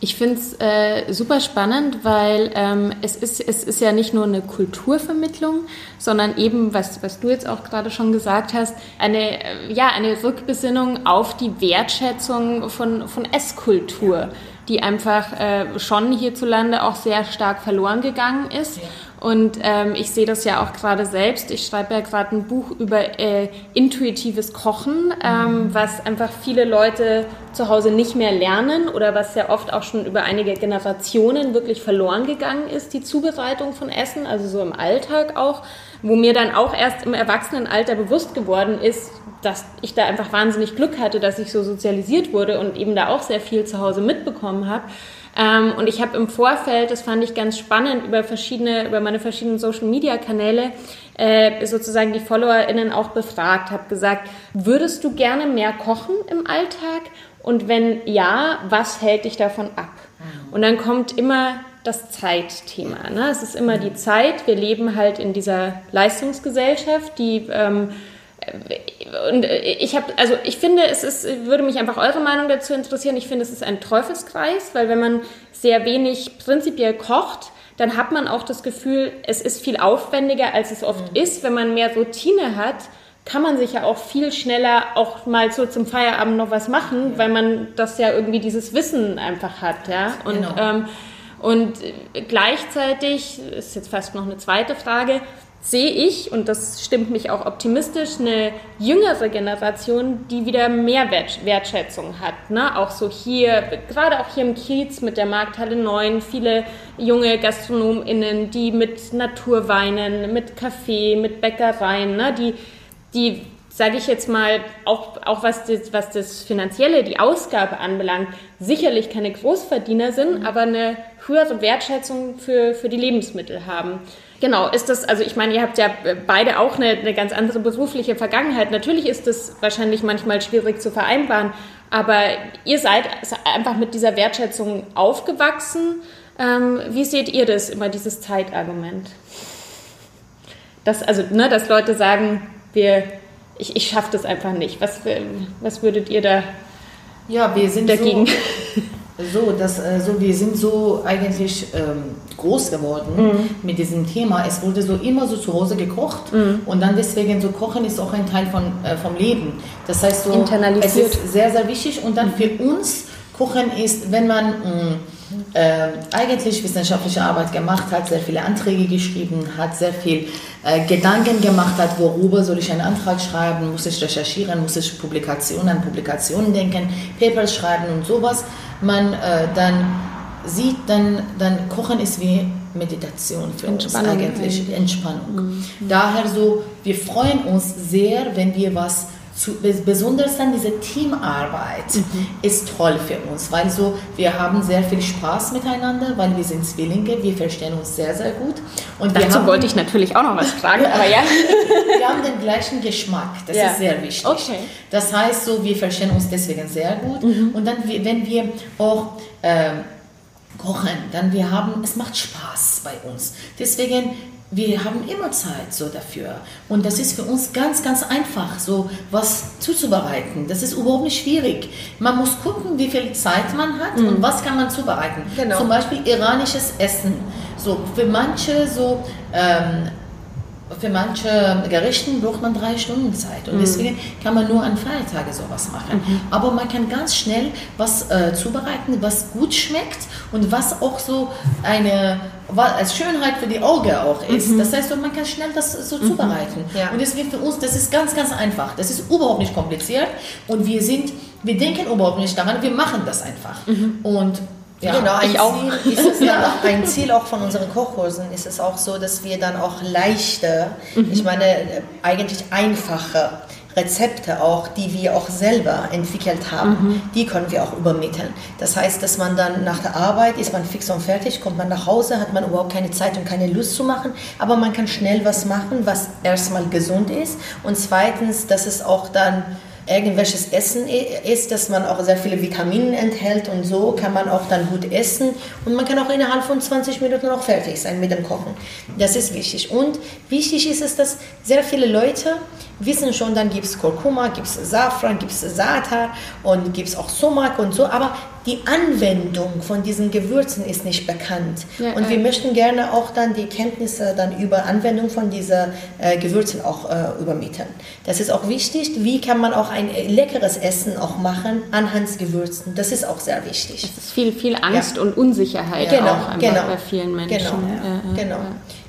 Ich finde es äh, super spannend, weil ähm, es, ist, es ist ja nicht nur eine Kulturvermittlung, sondern eben, was, was du jetzt auch gerade schon gesagt hast, eine, äh, ja, eine Rückbesinnung auf die Wertschätzung von, von Esskultur, die einfach äh, schon hierzulande auch sehr stark verloren gegangen ist. Ja. Und ähm, ich sehe das ja auch gerade selbst. Ich schreibe ja gerade ein Buch über äh, intuitives Kochen, ähm, was einfach viele Leute zu Hause nicht mehr lernen oder was ja oft auch schon über einige Generationen wirklich verloren gegangen ist, die Zubereitung von Essen, also so im Alltag auch, wo mir dann auch erst im Erwachsenenalter bewusst geworden ist, dass ich da einfach wahnsinnig Glück hatte, dass ich so sozialisiert wurde und eben da auch sehr viel zu Hause mitbekommen habe. Ähm, und ich habe im Vorfeld, das fand ich ganz spannend, über verschiedene, über meine verschiedenen Social Media Kanäle äh, sozusagen die FollowerInnen auch befragt, habe gesagt, würdest du gerne mehr kochen im Alltag? Und wenn ja, was hält dich davon ab? Und dann kommt immer das Zeitthema. Ne? Es ist immer die Zeit. Wir leben halt in dieser Leistungsgesellschaft, die ähm, und ich habe, also ich finde, es ist, würde mich einfach eure Meinung dazu interessieren. Ich finde, es ist ein Teufelskreis, weil wenn man sehr wenig prinzipiell kocht, dann hat man auch das Gefühl, es ist viel aufwendiger, als es oft mhm. ist. Wenn man mehr Routine hat, kann man sich ja auch viel schneller auch mal so zum Feierabend noch was machen, ja. weil man das ja irgendwie dieses Wissen einfach hat, ja. Und, genau. ähm, und gleichzeitig ist jetzt fast noch eine zweite Frage sehe ich, und das stimmt mich auch optimistisch, eine jüngere Generation, die wieder mehr Wertschätzung hat. Ne? Auch so hier, gerade auch hier im Kiez mit der Markthalle 9, viele junge GastronomInnen, die mit Naturweinen, mit Kaffee, mit Bäckereien, ne? die, die sage ich jetzt mal, auch, auch was, das, was das Finanzielle, die Ausgabe anbelangt, sicherlich keine Großverdiener sind, aber eine höhere Wertschätzung für, für die Lebensmittel haben. Genau, ist das, also ich meine, ihr habt ja beide auch eine, eine ganz andere berufliche Vergangenheit. Natürlich ist das wahrscheinlich manchmal schwierig zu vereinbaren, aber ihr seid einfach mit dieser Wertschätzung aufgewachsen. Ähm, wie seht ihr das, immer dieses Zeitargument? Dass, also, ne, dass Leute sagen, wir, ich, ich schaffe das einfach nicht. Was, was würdet ihr da ja, wir sind dagegen? So so, dass, äh, so, wir sind so eigentlich ähm, groß geworden mhm. mit diesem Thema. Es wurde so immer so zu Hause gekocht mhm. und dann deswegen so Kochen ist auch ein Teil von, äh, vom Leben. Das heißt so, es ist sehr, sehr wichtig und dann für uns Kochen ist, wenn man mh, mm, äh, eigentlich wissenschaftliche Arbeit gemacht hat, sehr viele Anträge geschrieben hat, sehr viel äh, Gedanken gemacht hat, worüber soll ich einen Antrag schreiben, muss ich recherchieren, muss ich Publikationen an Publikationen denken, Papers schreiben und sowas. Man äh, dann sieht, dann, dann Kochen ist wie Meditation für uns eigentlich, Entspannung. Mhm. Daher so, wir freuen uns sehr, wenn wir was zu, besonders dann diese Teamarbeit mhm. ist toll für uns, weil so wir haben sehr viel Spaß miteinander, weil wir sind Zwillinge, wir verstehen uns sehr sehr gut. Und dazu haben, wollte ich natürlich auch noch was fragen, aber ja. wir haben den gleichen Geschmack, das ja. ist sehr wichtig. Okay. Das heißt so, wir verstehen uns deswegen sehr gut mhm. und dann wenn wir auch äh, kochen, dann wir haben, es macht Spaß bei uns. Deswegen wir haben immer Zeit so dafür. Und das ist für uns ganz, ganz einfach, so was zuzubereiten. Das ist überhaupt nicht schwierig. Man muss gucken, wie viel Zeit man hat mhm. und was kann man zubereiten. Genau. Zum Beispiel iranisches Essen. So für manche so ähm, für manche Gerichten braucht man drei Stunden Zeit und mhm. deswegen kann man nur an Feiertage sowas machen. Mhm. Aber man kann ganz schnell was äh, zubereiten, was gut schmeckt und was auch so eine als Schönheit für die Augen auch ist. Mhm. Das heißt, man kann schnell das so mhm. zubereiten. Ja. Und deswegen für uns, das ist ganz, ganz einfach. Das ist überhaupt nicht kompliziert und wir sind, wir denken überhaupt nicht daran, wir machen das einfach. Mhm. Und ja, genau, ein, Ziel ist es dann auch, ein Ziel auch von unseren Kochkursen ist es auch so, dass wir dann auch leichte, mhm. ich meine eigentlich einfache Rezepte auch, die wir auch selber entwickelt haben, mhm. die können wir auch übermitteln. Das heißt, dass man dann nach der Arbeit ist man fix und fertig, kommt man nach Hause, hat man überhaupt keine Zeit und keine Lust zu machen, aber man kann schnell was machen, was erstmal gesund ist und zweitens, dass es auch dann irgendwelches Essen ist, dass man auch sehr viele Vitamine enthält und so kann man auch dann gut essen und man kann auch innerhalb von 20 Minuten auch fertig sein mit dem Kochen. Das ist wichtig. Und wichtig ist es, dass sehr viele Leute wissen schon, dann gibt es Kurkuma, gibt es Safran, gibt es Sata und gibt es auch Sumak und so, aber die Anwendung von diesen Gewürzen ist nicht bekannt. Ja, und wir möchten gerne auch dann die Kenntnisse dann über Anwendung von diesen äh, Gewürzen auch äh, übermitteln. Das ist auch wichtig. Wie kann man auch ein leckeres Essen auch machen anhand Gewürzen? Das ist auch sehr wichtig. Es ist viel, viel Angst ja. und Unsicherheit genau, auch genau, bei vielen Menschen. Genau, genau.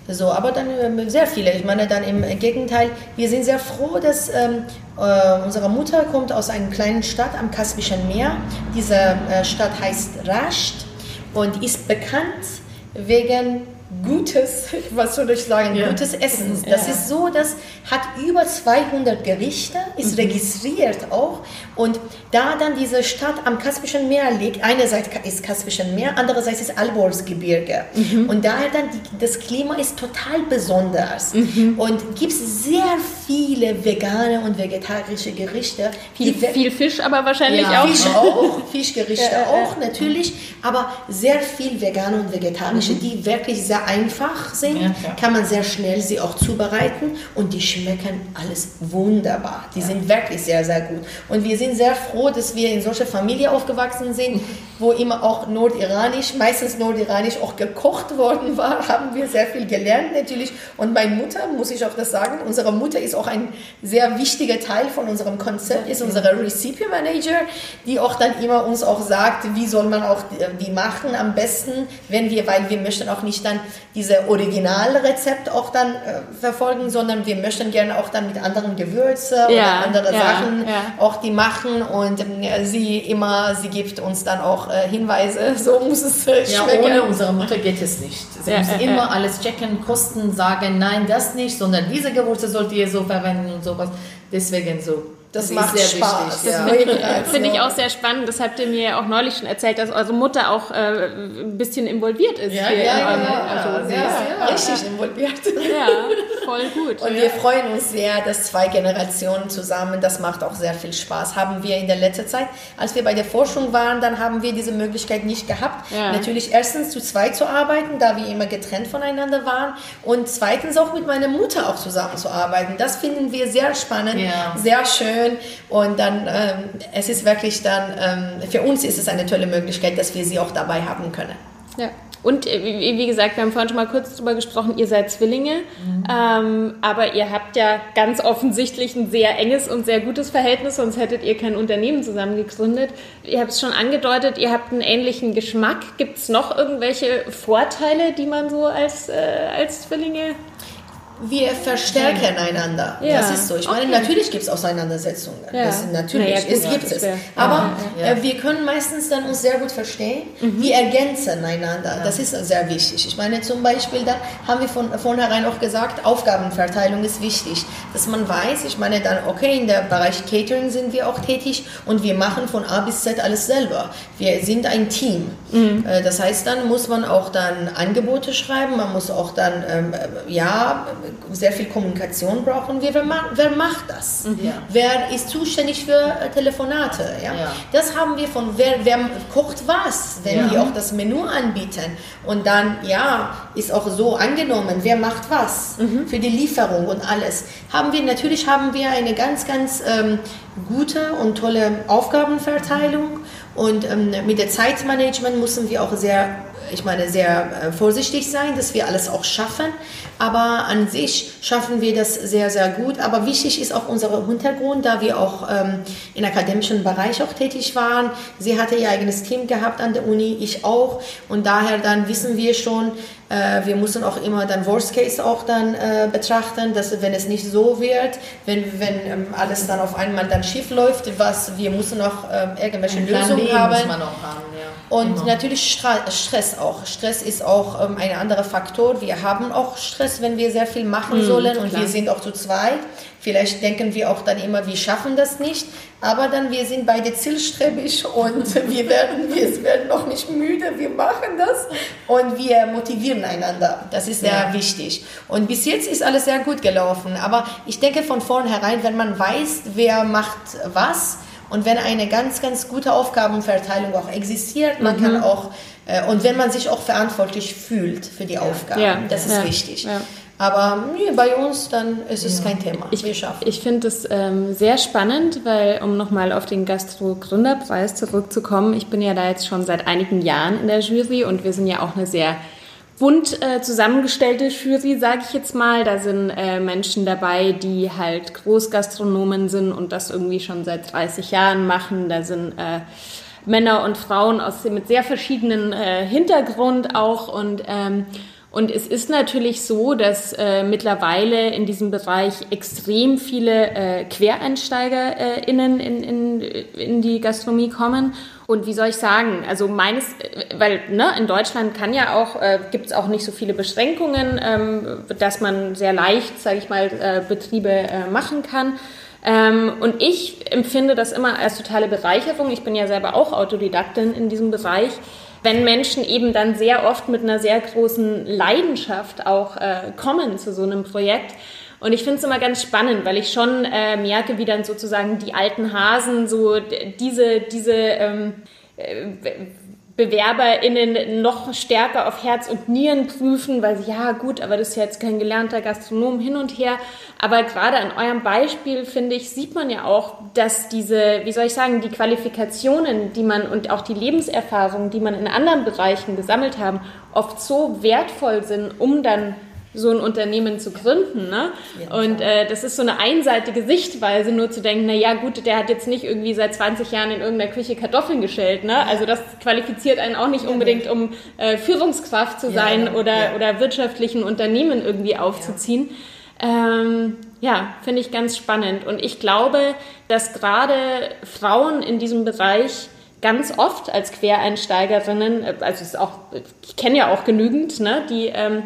So, aber dann äh, sehr viele. Ich meine, dann im Gegenteil, wir sind sehr froh, dass ähm, äh, unsere Mutter kommt aus einer kleinen Stadt am Kaspischen Meer. Diese äh, Stadt heißt Rasht und ist bekannt wegen gutes, was soll ich sagen, ja. gutes Essen. Das ja. ist so, das hat über 200 Gerichte, ist mhm. registriert auch. Und da dann diese Stadt am Kaspischen Meer liegt, einerseits ist Kaspischen Meer, andererseits ist Alborsgebirge. Mhm. Und daher dann, die, das Klima ist total besonders. Mhm. Und gibt es sehr viele vegane und vegetarische Gerichte. Viel, viel Fisch aber wahrscheinlich ja, auch. Fisch auch, Fischgerichte auch natürlich, aber sehr viel vegane und vegetarische, mhm. die wirklich sehr einfach sind, ja, kann man sehr schnell sie auch zubereiten und die schmecken alles wunderbar. Die ja. sind wirklich sehr, sehr gut. Und wir sind sehr froh, dass wir in solcher Familie aufgewachsen sind, wo immer auch nordiranisch, meistens nordiranisch auch gekocht worden war, haben wir sehr viel gelernt natürlich. Und meine Mutter, muss ich auch das sagen, unsere Mutter ist auch ein sehr wichtiger Teil von unserem Konzept, ist unsere Recipe Manager, die auch dann immer uns auch sagt, wie soll man auch die machen am besten, wenn wir, weil wir möchten auch nicht dann diese Originalrezept auch dann äh, verfolgen, sondern wir möchten gerne auch dann mit anderen Gewürze ja, oder andere ja, Sachen ja. auch die machen und äh, sie immer, sie gibt uns dann auch äh, Hinweise, so muss es äh, schmecken. Ja, ohne unsere Mutter geht es nicht. Sie muss immer alles checken, kosten, sagen, nein, das nicht, sondern diese Gewürze sollt ihr so verwenden und sowas. Deswegen so das, das macht Spaß. Wichtig, ja. Das finde ich auch sehr spannend. Das habt ihr mir auch neulich schon erzählt, dass eure Mutter auch äh, ein bisschen involviert ist. Ja, ja, ja, also ja, ja, richtig involviert. Ja, voll gut. Und wir freuen uns sehr, dass zwei Generationen zusammen, das macht auch sehr viel Spaß. Haben wir in der letzten Zeit, als wir bei der Forschung waren, dann haben wir diese Möglichkeit nicht gehabt. Natürlich erstens zu zweit zu arbeiten, da wir immer getrennt voneinander waren und zweitens auch mit meiner Mutter auch zusammenzuarbeiten. Das finden wir sehr spannend, sehr schön schön. Und dann, ähm, es ist wirklich dann, ähm, für uns ist es eine tolle Möglichkeit, dass wir sie auch dabei haben können. Ja. Und äh, wie gesagt, wir haben vorhin schon mal kurz darüber gesprochen, ihr seid Zwillinge, mhm. ähm, aber ihr habt ja ganz offensichtlich ein sehr enges und sehr gutes Verhältnis, sonst hättet ihr kein Unternehmen zusammen gegründet. Ihr habt es schon angedeutet, ihr habt einen ähnlichen Geschmack. Gibt es noch irgendwelche Vorteile, die man so als, äh, als Zwillinge wir verstärken einander. Ja. Das ist so. Ich meine, okay. natürlich gibt es Auseinandersetzungen. Ja. Das, natürlich, naja, es gibt es. Aber äh, wir können meistens dann uns sehr gut verstehen. Mhm. Wir ergänzen einander. Das ist sehr wichtig. Ich meine, zum Beispiel, da haben wir von vornherein auch gesagt, Aufgabenverteilung ist wichtig. Dass man weiß, ich meine dann, okay, in der Bereich Catering sind wir auch tätig und wir machen von A bis Z alles selber. Wir sind ein Team. Mhm. Äh, das heißt, dann muss man auch dann Angebote schreiben, man muss auch dann, ähm, ja, sehr viel Kommunikation brauchen wir. Wer, macht, wer macht das? Mhm. Wer ist zuständig für äh, Telefonate? Ja? ja? Das haben wir von, wer, wer kocht was, wenn ja. wir auch das Menü anbieten. Und dann, ja, ist auch so angenommen, wer macht was mhm. für die Lieferung und alles. Haben wir, natürlich haben wir eine ganz, ganz ähm, gute und tolle Aufgabenverteilung. Und ähm, mit der Zeitmanagement müssen wir auch sehr ich meine, sehr äh, vorsichtig sein, dass wir alles auch schaffen. Aber an sich schaffen wir das sehr, sehr gut. Aber wichtig ist auch unser Hintergrund, da wir auch ähm, im akademischen Bereich auch tätig waren. Sie hatte ihr eigenes Team gehabt an der Uni, ich auch. Und daher dann wissen wir schon, äh, wir müssen auch immer dann Worst Case auch dann äh, betrachten, dass wenn es nicht so wird, wenn, wenn ähm, alles dann auf einmal dann schief läuft, was wir müssen noch äh, irgendwelche Lösungen haben. Muss man auch haben. Und genau. natürlich Stress auch. Stress ist auch ähm, ein anderer Faktor. Wir haben auch Stress, wenn wir sehr viel machen mhm, sollen und klar. wir sind auch zu zweit. Vielleicht denken wir auch dann immer, wir schaffen das nicht, aber dann wir sind beide zielstrebig und wir werden, wir werden noch nicht müde, wir machen das und wir motivieren einander. Das ist sehr ja. wichtig. Und bis jetzt ist alles sehr gut gelaufen, aber ich denke von vornherein, wenn man weiß, wer macht was, und wenn eine ganz, ganz gute Aufgabenverteilung auch existiert, man mhm. kann auch, äh, und wenn man sich auch verantwortlich fühlt für die Aufgaben, ja. das ist ja. wichtig. Ja. Aber nee, bei uns, dann ist es ja. kein Thema. Ich, ich finde es ähm, sehr spannend, weil, um nochmal auf den Gastro-Gründerpreis zurückzukommen, ich bin ja da jetzt schon seit einigen Jahren in der Jury und wir sind ja auch eine sehr bunt äh, zusammengestellte Jury, sage ich jetzt mal. Da sind äh, Menschen dabei, die halt Großgastronomen sind und das irgendwie schon seit 30 Jahren machen. Da sind äh, Männer und Frauen aus mit sehr verschiedenen äh, Hintergrund auch und ähm, und es ist natürlich so, dass äh, mittlerweile in diesem Bereich extrem viele äh, QuereinsteigerInnen in, in, in die Gastronomie kommen. Und wie soll ich sagen, also meines, äh, weil ne, in Deutschland kann ja auch, äh, gibt es auch nicht so viele Beschränkungen, ähm, dass man sehr leicht, sage ich mal, äh, Betriebe äh, machen kann. Ähm, und ich empfinde das immer als totale Bereicherung. Ich bin ja selber auch Autodidaktin in diesem Bereich wenn Menschen eben dann sehr oft mit einer sehr großen Leidenschaft auch äh, kommen zu so einem Projekt. Und ich finde es immer ganz spannend, weil ich schon äh, merke, wie dann sozusagen die alten Hasen so diese, diese ähm, äh, BewerberInnen noch stärker auf Herz und Nieren prüfen, weil sie, ja gut, aber das ist jetzt kein gelernter Gastronom hin und her. Aber gerade an eurem Beispiel, finde ich, sieht man ja auch, dass diese, wie soll ich sagen, die Qualifikationen, die man und auch die Lebenserfahrungen, die man in anderen Bereichen gesammelt haben, oft so wertvoll sind, um dann so ein Unternehmen zu gründen. Ne? Und äh, das ist so eine einseitige Sichtweise, nur zu denken, na ja, gut, der hat jetzt nicht irgendwie seit 20 Jahren in irgendeiner Küche Kartoffeln geschält. Ne? Also das qualifiziert einen auch nicht unbedingt, um äh, Führungskraft zu sein genau. oder, oder wirtschaftlichen Unternehmen irgendwie aufzuziehen. Ja, ähm, ja finde ich ganz spannend. Und ich glaube, dass gerade Frauen in diesem Bereich ganz oft als Quereinsteigerinnen, äh, also es ist auch, ich kenne ja auch genügend, ne, die ähm,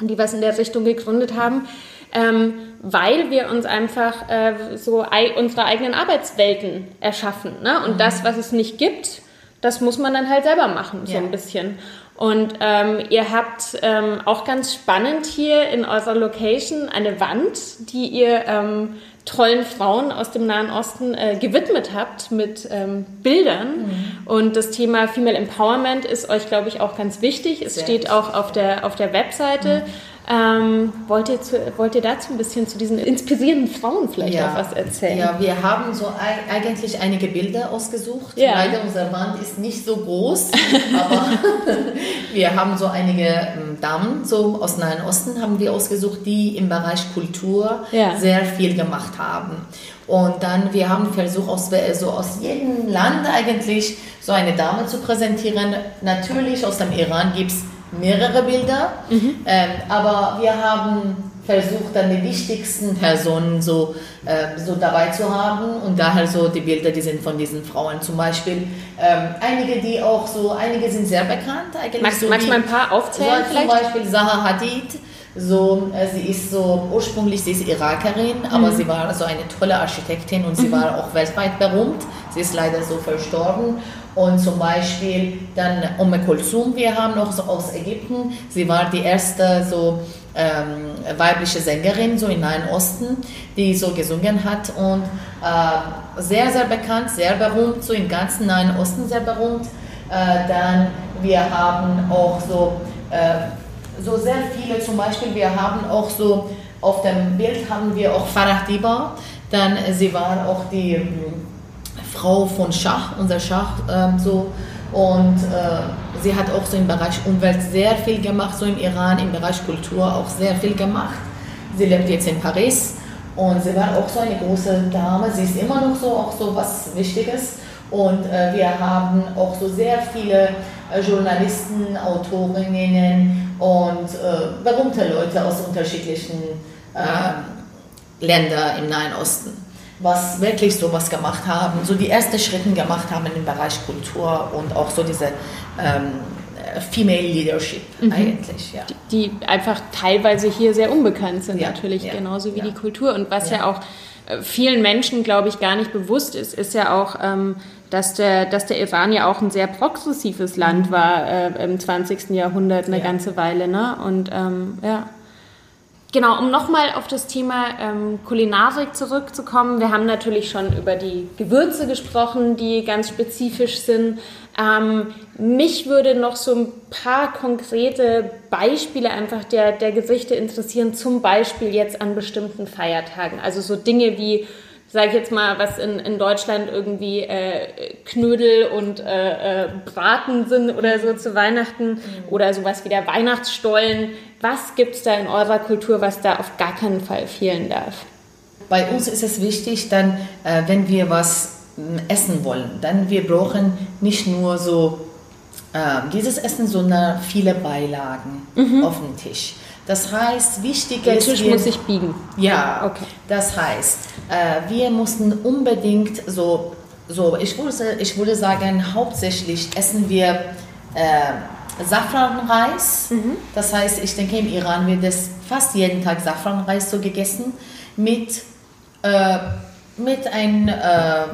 die was in der Richtung gegründet haben, ähm, weil wir uns einfach äh, so ei unsere eigenen Arbeitswelten erschaffen. Ne? Und mhm. das, was es nicht gibt, das muss man dann halt selber machen, so ja. ein bisschen. Und ähm, ihr habt ähm, auch ganz spannend hier in eurer Location eine Wand, die ihr ähm, tollen Frauen aus dem Nahen Osten äh, gewidmet habt mit ähm, Bildern. Mhm. Und das Thema Female Empowerment ist euch, glaube ich, auch ganz wichtig. Es Sehr steht auch auf der, auf der Webseite. Mhm. Ähm, wollt, ihr zu, wollt ihr dazu ein bisschen zu diesen inspirierenden Frauen vielleicht ja. auch was erzählen? Ja, wir haben so eigentlich einige Bilder ausgesucht. Ja. Leider unsere Wand ist nicht so groß, aber wir haben so einige ähm, Damen so aus Nahen Osten haben wir ausgesucht, die im Bereich Kultur ja. sehr viel gemacht haben. Und dann, wir haben versucht, aus, so aus jedem Land eigentlich so eine Dame zu präsentieren. Natürlich aus dem Iran gibt es mehrere Bilder, mhm. ähm, aber wir haben versucht, dann die wichtigsten Personen so, äh, so dabei zu haben und daher so die Bilder, die sind von diesen Frauen zum Beispiel. Ähm, einige, die auch so, einige sind sehr bekannt. Eigentlich magst, so magst du mal ein paar aufzählen? So, zum Beispiel Zaha Hadid. So, äh, sie ist so, ursprünglich, sie ist Irakerin, mhm. aber sie war so eine tolle Architektin und sie mhm. war auch weltweit berühmt. Sie ist leider so verstorben. Und zum Beispiel dann Umm Kulsum, wir haben noch so aus Ägypten, sie war die erste so ähm, weibliche Sängerin so im Nahen Osten, die so gesungen hat und äh, sehr, sehr bekannt, sehr berühmt, so im ganzen Nahen Osten sehr berühmt. Äh, dann wir haben auch so, äh, so sehr viele, zum Beispiel wir haben auch so, auf dem Bild haben wir auch Farah Diba, dann sie war auch die ähm, Frau von Schach, unser Schach ähm, so und äh, sie hat auch so im Bereich Umwelt sehr viel gemacht, so im Iran, im Bereich Kultur auch sehr viel gemacht. Sie lebt jetzt in Paris und sie war auch so eine große Dame. Sie ist immer noch so, auch so was Wichtiges. Und äh, wir haben auch so sehr viele äh, Journalisten, Autorinnen und äh, berühmte Leute aus unterschiedlichen äh, Ländern im Nahen Osten, was wirklich so was gemacht haben, so die ersten Schritte gemacht haben im Bereich Kultur und auch so diese ähm, Female Leadership mhm. eigentlich, ja. Die, die, einfach teilweise hier sehr unbekannt sind ja, natürlich, ja, genauso wie ja. die Kultur. Und was ja, auch äh, vielen Menschen, glaube ich, gar nicht bewusst ist, ist ja auch, ähm, dass, der, dass der Iran ja auch ein sehr progressives Land mhm. war äh, im 20. Jahrhundert eine ganze Weile. Ne? Und ähm, ja. Genau, um nochmal auf das Thema ähm, Kulinarik zurückzukommen. Wir haben natürlich schon über die Gewürze gesprochen, die ganz spezifisch sind. Ähm, mich würde noch so ein paar konkrete Beispiele einfach der, der Gesichte interessieren, zum Beispiel jetzt an bestimmten Feiertagen. Also so Dinge wie sage ich jetzt mal, was in, in Deutschland irgendwie äh, Knödel und äh, äh, Braten sind oder so zu Weihnachten mhm. oder sowas wie der Weihnachtsstollen. Was gibt es da in eurer Kultur, was da auf gar keinen Fall fehlen darf? Bei uns ist es wichtig, dann, äh, wenn wir was äh, essen wollen, dann wir brauchen nicht nur so äh, dieses Essen, sondern viele Beilagen mhm. auf dem Tisch. Das heißt, wichtig Der ist. Der Tisch wir, muss sich biegen. Ja, okay. Das heißt, äh, wir mussten unbedingt so, so ich, würde, ich würde sagen, hauptsächlich essen wir äh, Safranreis. Mhm. Das heißt, ich denke, im Iran wird es fast jeden Tag Safranreis so gegessen mit, äh, mit ein. Äh,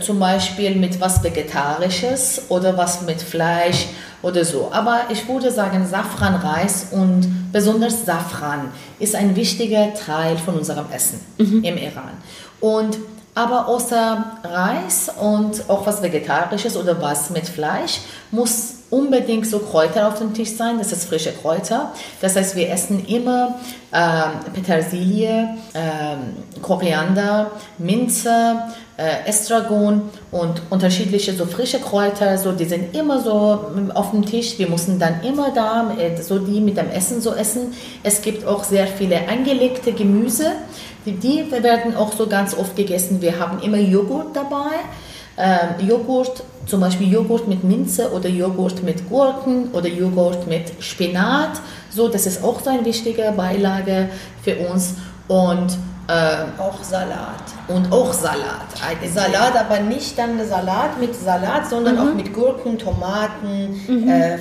zum Beispiel mit was Vegetarisches oder was mit Fleisch oder so. Aber ich würde sagen, Safranreis und besonders Safran ist ein wichtiger Teil von unserem Essen mhm. im Iran. Und aber außer Reis und auch was Vegetarisches oder was mit Fleisch muss unbedingt so Kräuter auf dem Tisch sein. Das ist frische Kräuter. Das heißt, wir essen immer äh, Petersilie, äh, Koriander, Minze, äh, Estragon und unterschiedliche so frische Kräuter. So, die sind immer so auf dem Tisch. Wir müssen dann immer da so die mit dem Essen so essen. Es gibt auch sehr viele angelegte Gemüse. Die, die werden auch so ganz oft gegessen. Wir haben immer Joghurt dabei. Ähm, Joghurt, zum Beispiel Joghurt mit Minze oder Joghurt mit Gurken oder Joghurt mit Spinat. So, das ist auch so eine wichtige Beilage für uns. Und äh, auch Salat. Und auch Salat. Eigentlich. Salat, aber nicht dann Salat mit Salat, sondern mhm. auch mit Gurken, Tomaten, mhm. äh,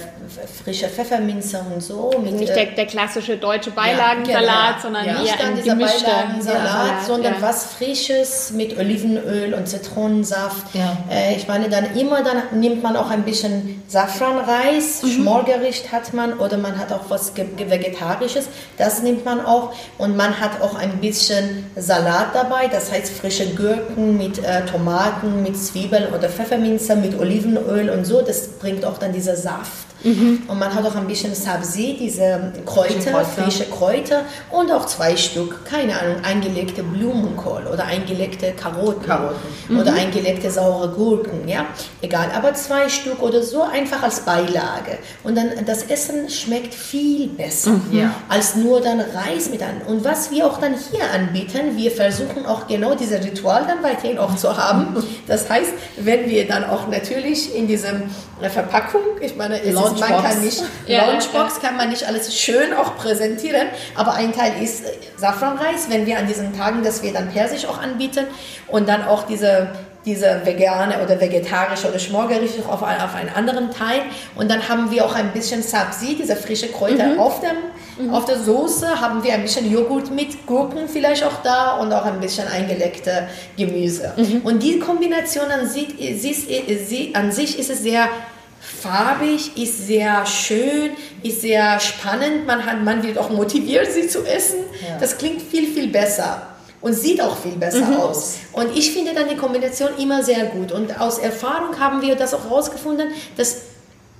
frische Pfefferminze und so. Mit, nicht der, äh, der klassische deutsche Beilagensalat, ja, genau. sondern ja. eher ein gemischter Beilagensalat, ja. sondern ja. was Frisches mit Olivenöl und Zitronensaft. Äh, ich meine, dann immer dann nimmt man auch ein bisschen Safranreis, mhm. Schmorgericht hat man oder man hat auch was Vegetarisches, das nimmt man auch und man hat auch ein bisschen Salat dabei, das heißt frische Gurken mit äh, Tomaten, mit Zwiebeln oder Pfefferminze, mit Olivenöl und so, das bringt auch dann dieser Saft. Mhm. Und man hat auch ein bisschen Sabzi, diese Kräuter, Kräuter, frische Kräuter und auch zwei Stück, keine Ahnung, eingelegte Blumenkohl oder eingelegte Karotten, Karotten. Mhm. oder eingelegte saure Gurken, ja, egal, aber zwei Stück oder so einfach als Beilage. Und dann das Essen schmeckt viel besser mhm. als nur dann Reis mit an. Und was wir auch dann hier anbieten, wir versuchen auch genau dieses Ritual dann weiterhin auch zu haben. Das heißt, wenn wir dann auch natürlich in diesem Verpackung, ich meine, Launchbox. man kann nicht, ja, Launchbox ja. kann man nicht alles schön auch präsentieren, aber ein Teil ist Safranreis, wenn wir an diesen Tagen, dass wir dann Persisch auch anbieten und dann auch diese diese vegane oder vegetarische oder schmorgerische auf, auf einen anderen Teig. Und dann haben wir auch ein bisschen Sabzi, diese frische Kräuter mhm. auf, dem, mhm. auf der Soße. Haben wir ein bisschen Joghurt mit Gurken vielleicht auch da und auch ein bisschen eingeleckte Gemüse. Mhm. Und die Kombination an sich, sie, an sich ist es sehr farbig, ist sehr schön, ist sehr spannend. Man, hat, man wird auch motiviert, sie zu essen. Ja. Das klingt viel, viel besser und sieht auch viel besser mhm. aus. Und ich finde dann die Kombination immer sehr gut. Und aus Erfahrung haben wir das auch herausgefunden, dass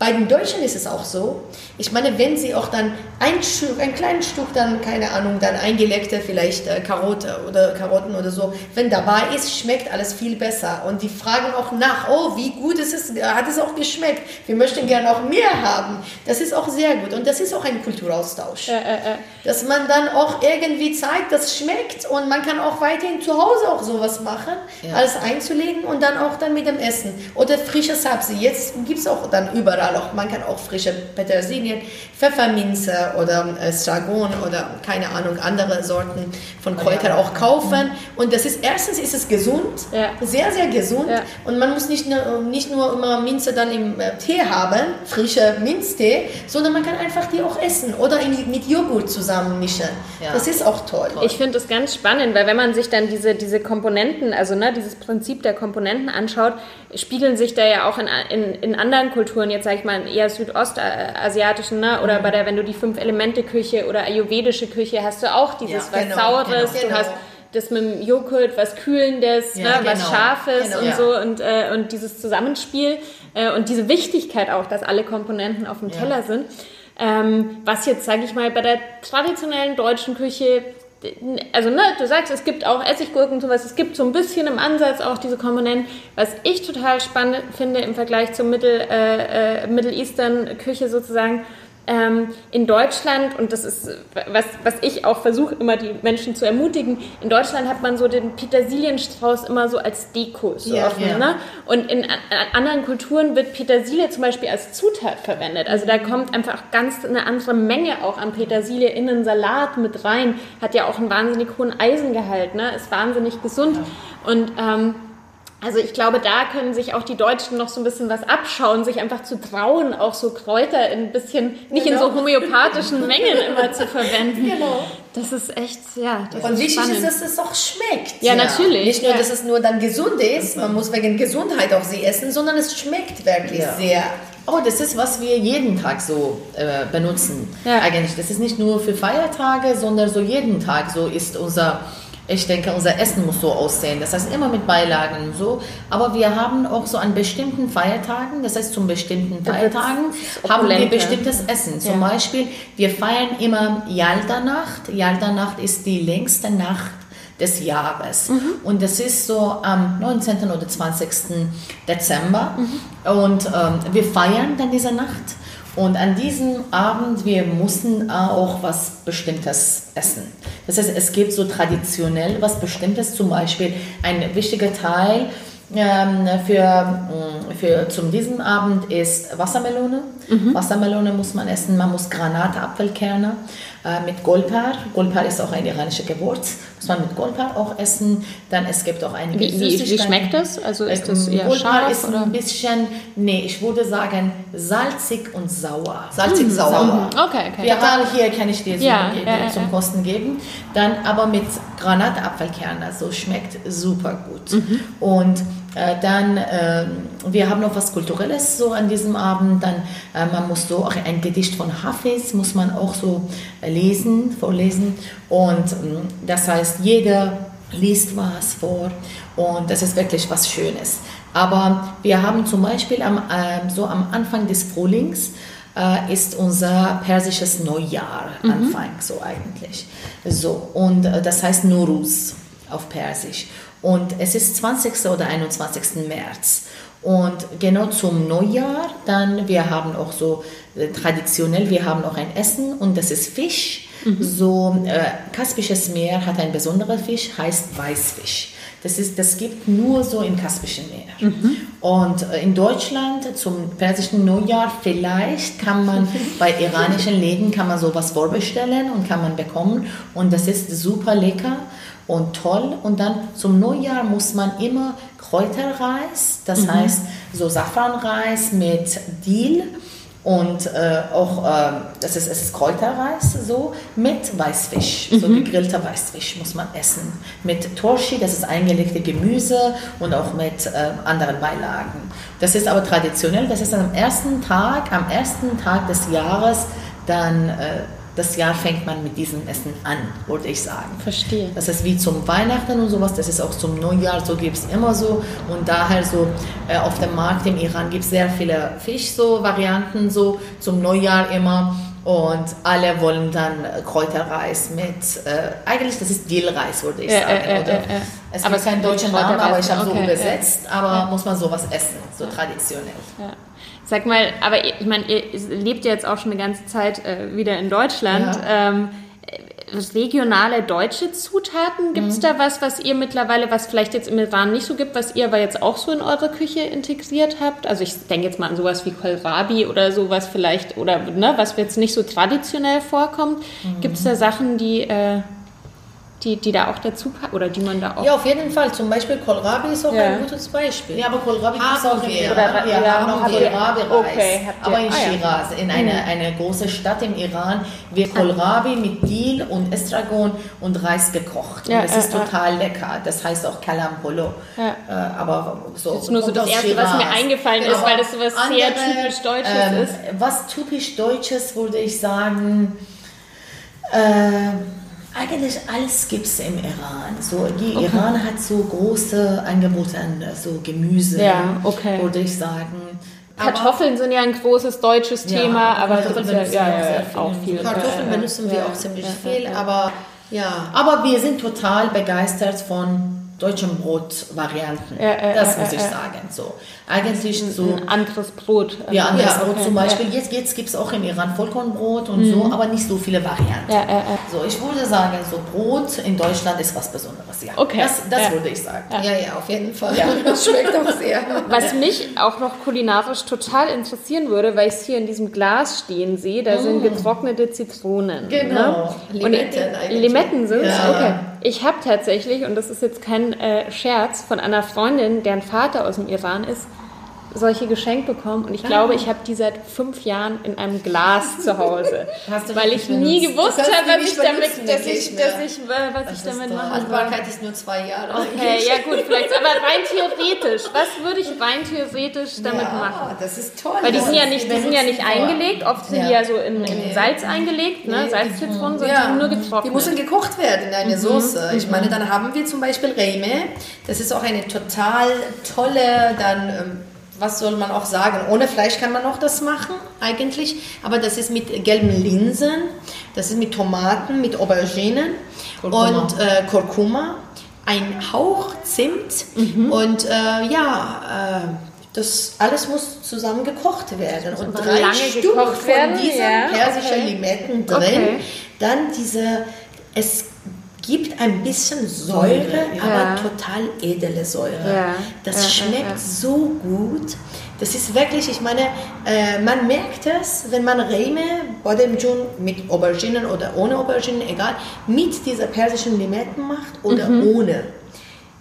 bei den Deutschen ist es auch so. Ich meine, wenn sie auch dann ein Stück, ein kleines Stück dann, keine Ahnung, dann eingelegte vielleicht äh, Karotte oder Karotten oder so, wenn dabei ist, schmeckt alles viel besser. Und die fragen auch nach, oh, wie gut ist es, hat es auch geschmeckt? Wir möchten gerne auch mehr haben. Das ist auch sehr gut. Und das ist auch ein Kulturaustausch. Äh, äh, Dass man dann auch irgendwie zeigt, das schmeckt und man kann auch weiterhin zu Hause auch sowas machen, ja. alles einzulegen und dann auch dann mit dem Essen. Oder frisches Sapsi. Jetzt gibt es auch dann überall überall auch, man kann auch frische Petersilien, Pfefferminze oder äh, Stragon oder keine Ahnung, andere Sorten von Kräutern auch kaufen. Und das ist, erstens ist es gesund, sehr, sehr gesund. Und man muss nicht nur, nicht nur immer Minze dann im äh, Tee haben, frische Minztee, sondern man kann einfach die auch essen oder in, mit Joghurt zusammen mischen. Das ist auch toll. Ich finde das ganz spannend, weil wenn man sich dann diese, diese Komponenten, also ne, dieses Prinzip der Komponenten anschaut, spiegeln sich da ja auch in, in, in anderen Kulturen, jetzt sage ich mal eher südostasiatischen, ne? oder mhm. bei der, wenn du die Fünf-Elemente-Küche oder ayurvedische Küche hast du auch dieses ja, was genau, Saures, genau. du hast das mit dem Joghurt, was Kühlendes, ja, ne, genau, was Scharfes genau, und ja. so und, äh, und dieses Zusammenspiel äh, und diese Wichtigkeit auch, dass alle Komponenten auf dem ja. Teller sind. Ähm, was jetzt, sage ich mal, bei der traditionellen deutschen Küche also ne, du sagst, es gibt auch Essiggurken und sowas, es gibt so ein bisschen im Ansatz auch diese Komponenten. Was ich total spannend finde im Vergleich zur Mittel, äh, äh, Middle Eastern Küche sozusagen, ähm, in Deutschland, und das ist, was, was ich auch versuche, immer die Menschen zu ermutigen, in Deutschland hat man so den Petersilienstrauß immer so als Deko so ja, offen, ja. Ne? Und in, anderen Kulturen wird Petersilie zum Beispiel als Zutat verwendet. Also da kommt einfach ganz eine andere Menge auch an Petersilie in einen Salat mit rein. Hat ja auch einen wahnsinnig hohen Eisengehalt, ne? ist wahnsinnig gesund. Ja. Und ähm, also ich glaube, da können sich auch die Deutschen noch so ein bisschen was abschauen, sich einfach zu trauen, auch so Kräuter ein bisschen, nicht genau. in so genau. homöopathischen Mengen immer zu verwenden. Genau. Das ist echt, ja. Das Und wichtig spannend. ist, dass es auch schmeckt. Ja, ja. natürlich. Nicht nur, ja. dass es nur dann gesund ist, man muss wegen Gesundheit auch sie essen, sondern es schmeckt wirklich ja. sehr. Oh, das ist, was wir jeden Tag so äh, benutzen. Ja. Eigentlich, das ist nicht nur für Feiertage, sondern so jeden Tag. So ist unser ich denke, unser Essen muss so aussehen. Das heißt, immer mit Beilagen und so. Aber wir haben auch so an bestimmten Feiertagen, das heißt, zum bestimmten Feiertagen haben wir bestimmtes Essen. Zum ja. Beispiel, wir feiern immer. Yalta-Nacht ist die längste Nacht des Jahres. Mhm. Und das ist so am 19. oder 20. Dezember. Mhm. Und ähm, wir feiern dann diese Nacht. Und an diesem Abend, wir mussten auch was Bestimmtes essen. Das heißt, es gibt so traditionell was Bestimmtes, zum Beispiel ein wichtiger Teil ähm, für, mm, für zum diesem Abend ist Wassermelone. Mhm. Wassermelone muss man essen, man muss Granatapfelkerne äh, mit Golpar. Golpar ist auch ein iranischer Gewürz, muss man mit Golpar auch essen. Dann es gibt auch einige wie, wie, wie schmeckt das? Also ist das eher Golpar scharf, ist oder? ein bisschen, nee, ich würde sagen salzig und sauer. Salzig mhm. sauer. Okay, okay. Ja, hier kann ich dir so ja, ja, zum ja. Kosten geben. Dann aber mit Granatapfelkerne, also schmeckt super gut. Mhm. Und äh, dann, äh, wir haben noch was Kulturelles so an diesem Abend. Dann, äh, man muss so auch ein Gedicht von Hafiz, muss man auch so lesen, vorlesen. Und ähm, das heißt, jeder liest was vor und das ist wirklich was Schönes. Aber wir haben zum Beispiel am, ähm, so am Anfang des Frühlings, äh, ist unser persisches Neujahr mhm. Anfang so eigentlich. So und äh, das heißt Nuruz auf Persisch. Und es ist 20. oder 21. März. Und genau zum Neujahr, dann, wir haben auch so äh, traditionell, wir haben auch ein Essen und das ist Fisch. Mhm. So, äh, Kaspisches Meer hat ein besonderer Fisch, heißt Weißfisch. Das, ist, das gibt nur so im Kaspischen Meer. Mhm. Und äh, in Deutschland zum persischen Neujahr vielleicht kann man bei iranischen Läden kann man sowas vorbestellen und kann man bekommen. Und das ist super lecker und toll. Und dann zum Neujahr muss man immer Kräuterreis, das mhm. heißt so Safranreis mit Dill und äh, auch, äh, das ist, es ist Kräuterreis so, mit Weißfisch, mhm. so gegrillter Weißfisch muss man essen. Mit Torshi, das ist eingelegte Gemüse und auch mit äh, anderen Beilagen. Das ist aber traditionell, das ist am ersten Tag, am ersten Tag des Jahres dann äh, das Jahr fängt man mit diesem Essen an, würde ich sagen. Verstehe. Das ist wie zum Weihnachten und sowas, das ist auch zum Neujahr, so gibt es immer so. Und daher so äh, auf dem Markt im Iran gibt es sehr viele Fisch-Varianten so zum Neujahr immer. Und alle wollen dann Kräuterreis mit, äh, eigentlich das ist Dillreis, würde ich sagen. Äh, äh, es gibt keinen deutschen Namen, aber ich habe okay, so übersetzt, aber muss man sowas essen, so traditionell. Ja. Sag mal, aber ich meine, ihr lebt ja jetzt auch schon eine ganze Zeit äh, wieder in Deutschland. Ja. Ähm, regionale deutsche Zutaten, gibt es mhm. da was, was ihr mittlerweile, was vielleicht jetzt im Iran nicht so gibt, was ihr aber jetzt auch so in eure Küche integriert habt? Also ich denke jetzt mal an sowas wie Kohlrabi oder sowas vielleicht, oder ne, was jetzt nicht so traditionell vorkommt. Mhm. Gibt es da Sachen, die... Äh, die, die da auch dazu oder die man da auch. Ja, auf jeden Fall. Zum Beispiel Kohlrabi ist auch ja. ein gutes Beispiel. Ja, aber Kohlrabi gibt es auch in Iran. Ja, ja, haben Kohlrabi-Reis. Okay, aber in ah, Shiraz, in einer mhm. eine großen Stadt im Iran, wird Kohlrabi mit Dil und Estragon und Reis gekocht. Und das ist total lecker. Das heißt auch Kalampolo. Ja. Äh, aber so. Das ist nur so das Erste, Shiraz. was mir eingefallen genau. ist, weil das so was Andere, sehr typisch Deutsches ähm, ist. Was typisch Deutsches, würde ich sagen. Äh, eigentlich alles gibt es im Iran. So, die okay. Iran hat so große Angebote an so Gemüse, ja, okay. würde ich sagen. Kartoffeln sind ja ein großes deutsches ja, Thema, aber Kartoffeln benutzen ja, ja, ja, auch viel. Kartoffeln benutzen wir auch ziemlich viel, aber ja. Aber wir sind total begeistert von deutschen Brotvarianten. Ja, äh, das muss ich sagen. So. Eigentlich so. Ein anderes Brot. Ja, anderes ja, Brot okay, zum Beispiel. Ja. Jetzt, jetzt gibt es auch im Iran Vollkornbrot und mhm. so, aber nicht so viele Varianten. Ja, so, ich würde sagen, so Brot in Deutschland ist was Besonderes. Ja. Okay. Das, das würde ich sagen. Ja, ja, auf jeden Fall. Ja. Das schmeckt auch sehr. Was mich auch noch kulinarisch total interessieren würde, weil ich es hier in diesem Glas stehen sehe, da mm. sind getrocknete Zitronen. Ne? Genau. Ne? Limetten eigentlich. Limetten sind es? Okay. Ich habe tatsächlich, und das ist jetzt kein äh, Scherz, von einer Freundin, deren Vater aus dem Iran ist, solche geschenkt bekommen und ich ah. glaube, ich habe die seit fünf Jahren in einem Glas zu Hause, weil ich nie gewusst habe, was ich damit, dass ich, dass ich, was das ich damit mache. Haltbarkeit ist nur zwei Jahre. Okay, ja gut, vielleicht, aber rein theoretisch, was würde ich rein theoretisch damit ja, machen? Das ist toll. Weil die sind ja nicht, die sind ja nicht eingelegt, oft sind ja. die ja so in, in Salz eingelegt, ne, Salzzitronen, sondern ja. nur getrocknet. Die müssen gekocht werden in eine mhm. Soße. Ich meine, dann haben wir zum Beispiel Reime. Das ist auch eine total tolle dann ähm, was soll man auch sagen? Ohne Fleisch kann man auch das machen, eigentlich. Aber das ist mit gelben Linsen, das ist mit Tomaten, mit Auberginen Kurkuma. und äh, Kurkuma, ein Hauch Zimt mhm. und äh, ja, äh, das alles muss zusammen gekocht werden. Und drei Stück von werden, diesen ja, persischen okay. Limetten drin. Okay. Dann diese, es gibt ein bisschen Säure, ja. aber total edle Säure. Ja. Das ja, schmeckt so gut. Das ist wirklich, ich meine, äh, man merkt es, wenn man Reme, Bodemjun mit Auberginen oder ohne Auberginen, egal, mit dieser persischen Limetten macht oder mhm. ohne.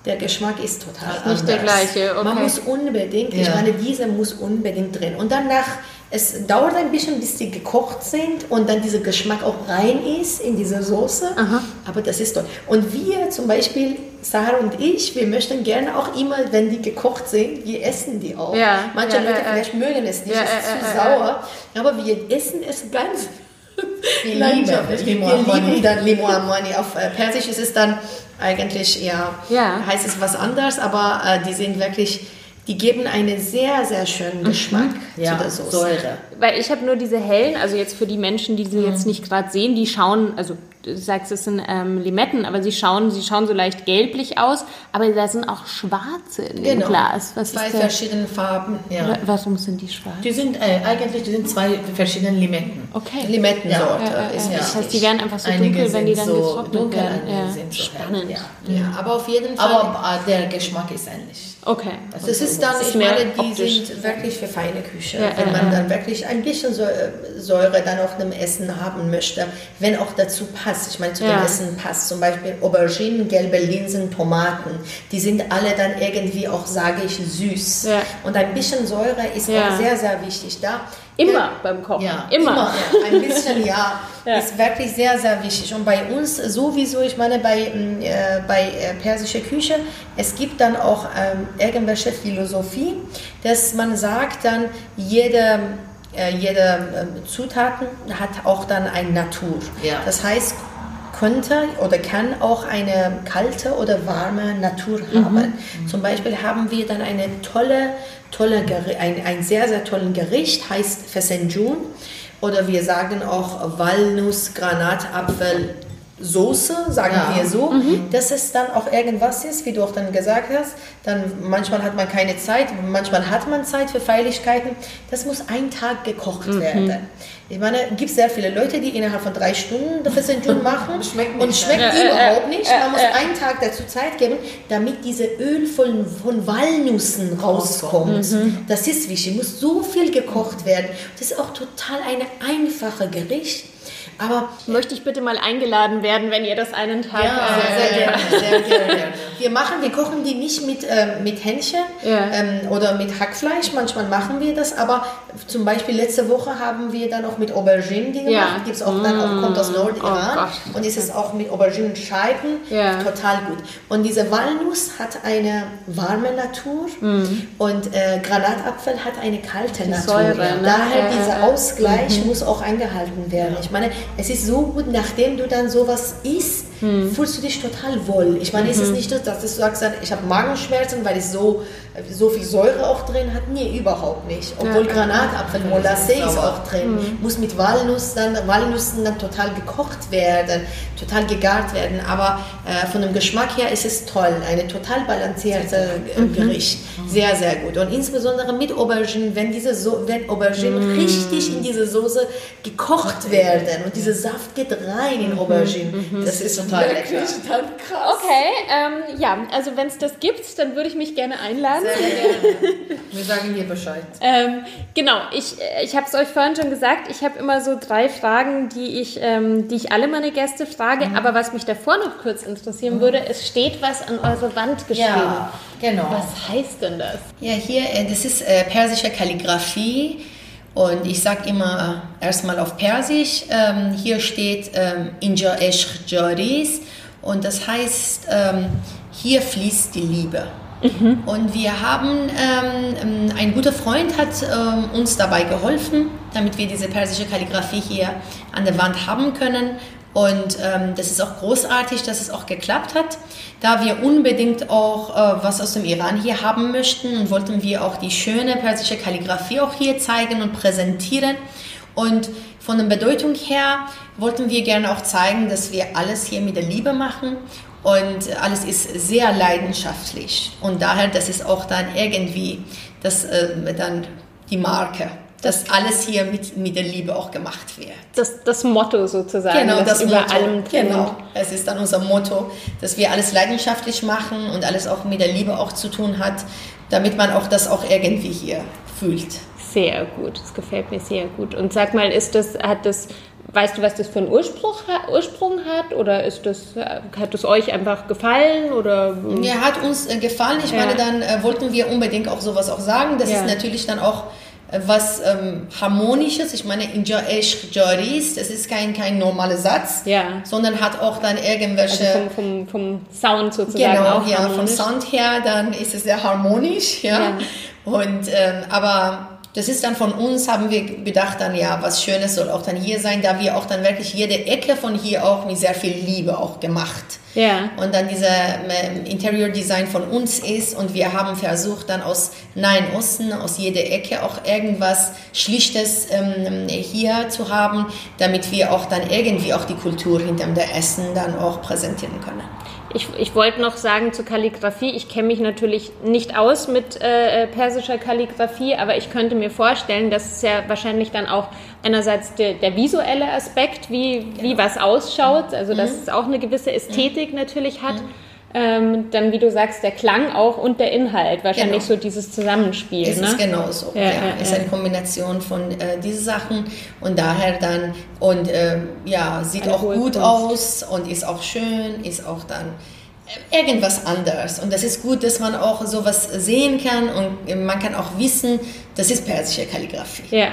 Der Geschmack ist total ist nicht anders. der gleiche. Okay. Man muss unbedingt, ich meine, diese muss unbedingt drin. Und danach es dauert ein bisschen, bis die gekocht sind und dann dieser Geschmack auch rein ist in diese Soße. Aha. Aber das ist toll. Und wir zum Beispiel, Sarah und ich, wir möchten gerne auch immer, wenn die gekocht sind, wir essen die auch. Ja, Manche ja, Leute ja, vielleicht mögen es nicht, es ist zu sauer, aber wir essen es ganz wir lieben dann Limo Amani. Auf äh, Persisch ist es dann eigentlich, ja, ja. heißt es was anderes, aber äh, die sind wirklich die geben einen sehr, sehr schönen mhm. Geschmack mhm. ja, zu der Soße. Säure. Weil ich habe nur diese hellen, also jetzt für die Menschen, die sie mhm. jetzt nicht gerade sehen, die schauen, also du sagst, es sind ähm, Limetten, aber sie schauen, sie schauen so leicht gelblich aus, aber da sind auch schwarze in dem Genau. Glas. Was Zwei ist der, verschiedene Farben. Ja. wa- Warum sind die schwarz? Die sind äh, eigentlich die sind zwei verschiedene Limetten. Okay. Limettensorte Ja, ja, ist ja. Das heißt, die werden einfach so Einige dunkel, wenn die dann so getrocknet dunkel, werden. Ja. sind so Spannend. ja. Ja, aber auf jeden Fall. Aber äh, der Geschmack ist ähnlich. Okay. das ist dann, Das ist ich meine, die optisch. sind wirklich für feine Küche. Ja, wenn man ja. dann wirklich ein bisschen äh, Säure dann auch im Essen haben möchte, wenn auch dazu passt. Ich meine, zu dem Essen passt zum Beispiel Auberginen, gelbe Linsen, Tomaten. Die sind alle dann irgendwie auch, sage ich, süß. Und ein bisschen Säure ist Ja. auch sehr, sehr wichtig da. Immer beim Kochen. Ja, immer. Ja, ein bisschen ja, Ja. ist wirklich sehr, sehr wichtig. Und bei uns sowieso, ich meine, bei, mm, äh, bei äh, persischer Küche, es gibt dann auch ähm, irgendwelche Philosophie, dass man sagt dann, jede, äh, jede ähm, Zutaten hat auch dann eine Natur. Ja. Das heißt, könnte oder kann auch eine kalte oder warme Natur haben. Zum Beispiel haben wir dann eine tolle, tolle ein, ein sehr, sehr tollen Gericht, heißt Fesenjun. Oder wir sagen auch Walnuss, Granatapfel, Soße, sagen Ja. wir so, dass es dann auch irgendwas ist, wie du auch dann gesagt hast, dann manchmal hat man keine Zeit, manchmal hat man Zeit für Feierlichkeiten, das muss ein Tag gekocht werden. Ich meine, es gibt sehr viele Leute, die innerhalb von drei Stunden das Fesenjun machen Schmeckt und schmeckt Ja, überhaupt äh, nicht. Man muss äh. einen Tag dazu Zeit geben, damit diese Öl von, von Walnüssen rauskommt. Das ist wichtig, muss so viel gekocht werden. Das ist auch total eine einfache Gericht. Aber Möchte ich bitte mal eingeladen werden, wenn ihr das einen Tag. Ja, äh, sehr gerne, sehr gerne. Wir machen, wir kochen die nicht mit, ähm, mit Hähnchen Ja. ähm, oder mit Hackfleisch. Manchmal machen wir das, aber zum Beispiel letzte Woche haben wir dann auch mit Auberginen die Ja. gemacht. Gibt's auch dann auch, kommt aus Nordiran Oh und ist es auch mit Auberginenscheiben Ja. total gut. Und diese Walnuss hat eine warme Natur und äh, Granatapfel hat eine kalte Natur. Säure, ne? Daher dieser. Ausgleich muss auch eingehalten werden. Ich meine, es ist so gut, nachdem du dann sowas isst, fühlst du dich total wohl. Ich meine, ist es nicht, so, dass du sagst, ich habe Magenschmerzen, weil es so, so viel Säure auch drin hat? Nee, überhaupt nicht. Obwohl Ja. Granatapfel, Molasse ist auch drin. Muss mit Walnuss dann, Walnüssen dann total gekocht werden, total gegart werden. Aber äh, von dem Geschmack her ist es toll. Eine total balancierte äh, Gericht. Sehr, sehr gut. Und insbesondere mit Auberginen, wenn diese so wenn Auberginen richtig in diese Soße gekocht werden und dieser Saft geht rein in Auberginen. Das ist total lecker. total krass. Okay, ähm, ja, also wenn es das gibt, dann würde ich mich gerne einladen. Wir sagen dir Bescheid. Ähm, genau, ich, ich habe es euch vorhin schon gesagt, ich habe immer so drei Fragen, die ich, ähm, die ich alle meine Gäste frage. Aber was mich davor noch kurz interessieren würde, es steht was an eure Wand geschrieben. Ja, genau. Was heißt denn das? Ja, hier, äh, das ist äh, persische Kalligraphie und ich sage immer äh, erstmal auf Persisch. Ähm, hier steht ähm, Inja Esh Jaris und das heißt, ähm, hier fließt die Liebe. Und wir haben, ähm, ähm, ein guter Freund hat ähm, uns dabei geholfen, damit wir diese persische Kalligraphie hier an der Wand haben können. Und ähm, das ist auch großartig, dass es auch geklappt hat, da wir unbedingt auch äh, was aus dem Iran hier haben möchten wollten wir auch die schöne persische Kalligraphie auch hier zeigen und präsentieren. Und von der Bedeutung her wollten wir gerne auch zeigen, dass wir alles hier mit der Liebe machen und alles ist sehr leidenschaftlich. Und daher, das ist auch dann irgendwie das, äh, dann die Marke, dass alles hier mit, mit der Liebe auch gemacht wird. Das, das Motto sozusagen, Genau, das über Motto. allem Genau, es ist dann unser Motto, dass wir alles leidenschaftlich machen und alles auch mit der Liebe auch zu tun hat, damit man auch das auch irgendwie hier fühlt. Sehr gut, das gefällt mir sehr gut. Und sag mal, ist das, hat das, weißt du, was das für einen Ursprung, Ursprung hat? Oder ist das, hat es euch einfach gefallen? Oder Ja, hat uns äh, gefallen. Ich Ja. meine, dann äh, wollten wir unbedingt auch sowas auch sagen. Das Ja. ist natürlich dann auch äh, was ähm, Harmonisches. Ich meine, in Jaesh Jaris, das ist kein, kein normaler Satz, Ja. sondern hat auch dann also irgendwelche... vom, vom, vom Sound sozusagen Genau, auch ja, vom? Sound her, dann ist es sehr harmonisch, ja. Ja. Und, ähm, aber das ist dann von uns, haben wir gedacht dann, ja, was Schönes soll auch dann hier sein, da wir auch dann wirklich jede Ecke von hier auch mit sehr viel Liebe auch gemacht. Ja. Und dann dieser ähm, Interior Design von uns ist und wir haben versucht dann aus Nahen Osten, aus jeder Ecke auch irgendwas Schlichtes ähm, hier zu haben, damit wir auch dann irgendwie auch die Kultur hinterm der Essen dann auch präsentieren können. Ich, ich wollte noch sagen zur Kalligrafie, ich kenne mich natürlich nicht aus mit äh, persischer Kalligrafie, aber ich könnte mir vorstellen, dass es ja wahrscheinlich dann auch einerseits der, der visuelle Aspekt, wie, genau. wie was ausschaut, also dass mhm. es auch eine gewisse Ästhetik mhm. natürlich hat. Mhm ähm, dann, wie du sagst, der Klang auch und der Inhalt, wahrscheinlich genau. so dieses Zusammenspiel. Es ne? ist genau so. Ja, ja, ja, es ist eine Kombination von äh, diesen Sachen und daher dann, und äh, ja, sieht eine auch gut Kunst. aus und ist auch schön, ist auch dann äh, irgendwas anderes. Und das ist gut, dass man auch sowas sehen kann und man kann auch wissen, das ist persische Kalligrafie. Ja,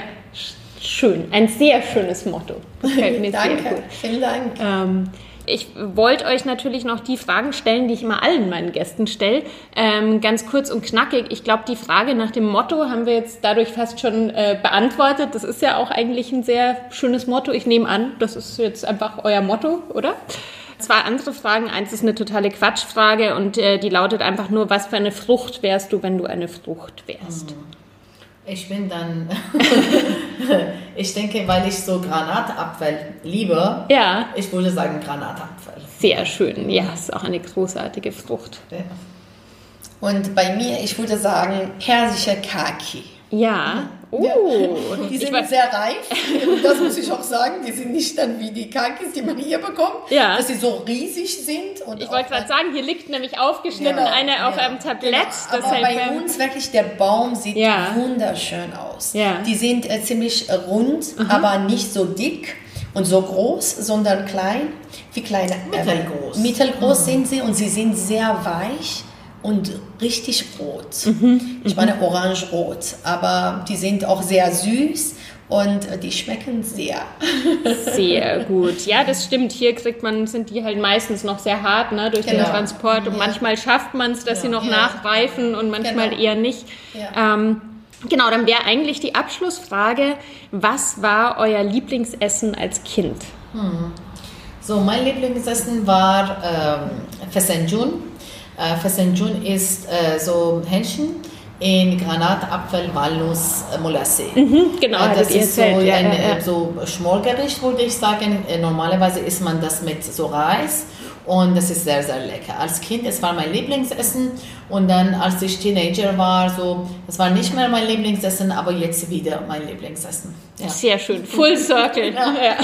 schön. Ein sehr schönes Motto. Danke, vielen Dank. Ähm, ich wollte euch natürlich noch die Fragen stellen, die ich immer allen meinen Gästen stelle. Ähm, ganz kurz und knackig. Ich glaube, die Frage nach dem Motto haben wir jetzt dadurch fast schon äh, beantwortet. Das ist ja auch eigentlich ein sehr schönes Motto. Ich nehme an, das ist jetzt einfach euer Motto, oder? Zwei andere Fragen. Eins ist eine totale Quatschfrage und äh, die lautet einfach nur, was für eine Frucht wärst du, wenn du eine Frucht wärst? Mhm. Ich bin dann, ich denke, weil ich so Granatapfel liebe, ja. ich würde sagen Granatapfel. Sehr schön, ja, ist auch eine großartige Frucht. Ja. Und bei mir, ich würde sagen persische Kaki. Ja. Oh, ja. Die sind sehr reif. Und das muss ich auch sagen. Die sind nicht dann wie die Kakis, die man hier bekommt, ja. dass sie so riesig sind. Und ich wollte gerade sagen, hier liegt nämlich aufgeschnitten genau, eine ja. auf einem Tablett. Genau. Aber bei uns wirklich, der Baum sieht wunderschön aus. Die sind äh, ziemlich rund, mhm. aber nicht so dick und so groß, sondern klein. Wie kleine? Äh, mittelgroß. mittelgroß mhm. sind sie und sie sind sehr weich und richtig rot. Mhm. Ich meine orange-rot, aber die sind auch sehr süß und die schmecken sehr. Sehr gut. Ja, das stimmt. Hier kriegt man, sind die halt meistens noch sehr hart ne, durch genau. den Transport und ja. manchmal schafft man es, dass ja. sie noch ja. nachreifen und manchmal genau. eher nicht. Ähm, genau, dann wäre eigentlich die Abschlussfrage, was war euer Lieblingsessen als Kind? Hm. So, mein Lieblingsessen war ähm, Fesenjun äh, Fesenjun ist äh, so Hähnchen in Granatapfel, Walnuss, äh, Molasse. Mhm, genau, äh, das ist so ein ja, ja. Äh, so Schmorgericht, würde ich sagen. Äh, normalerweise isst man das mit so Reis und das ist sehr, sehr lecker. Als Kind, es war mein Lieblingsessen und dann, als ich Teenager war, so, es war nicht mehr mein Lieblingsessen, aber jetzt wieder mein Lieblingsessen. Ja. Sehr schön, Full Circle. ja.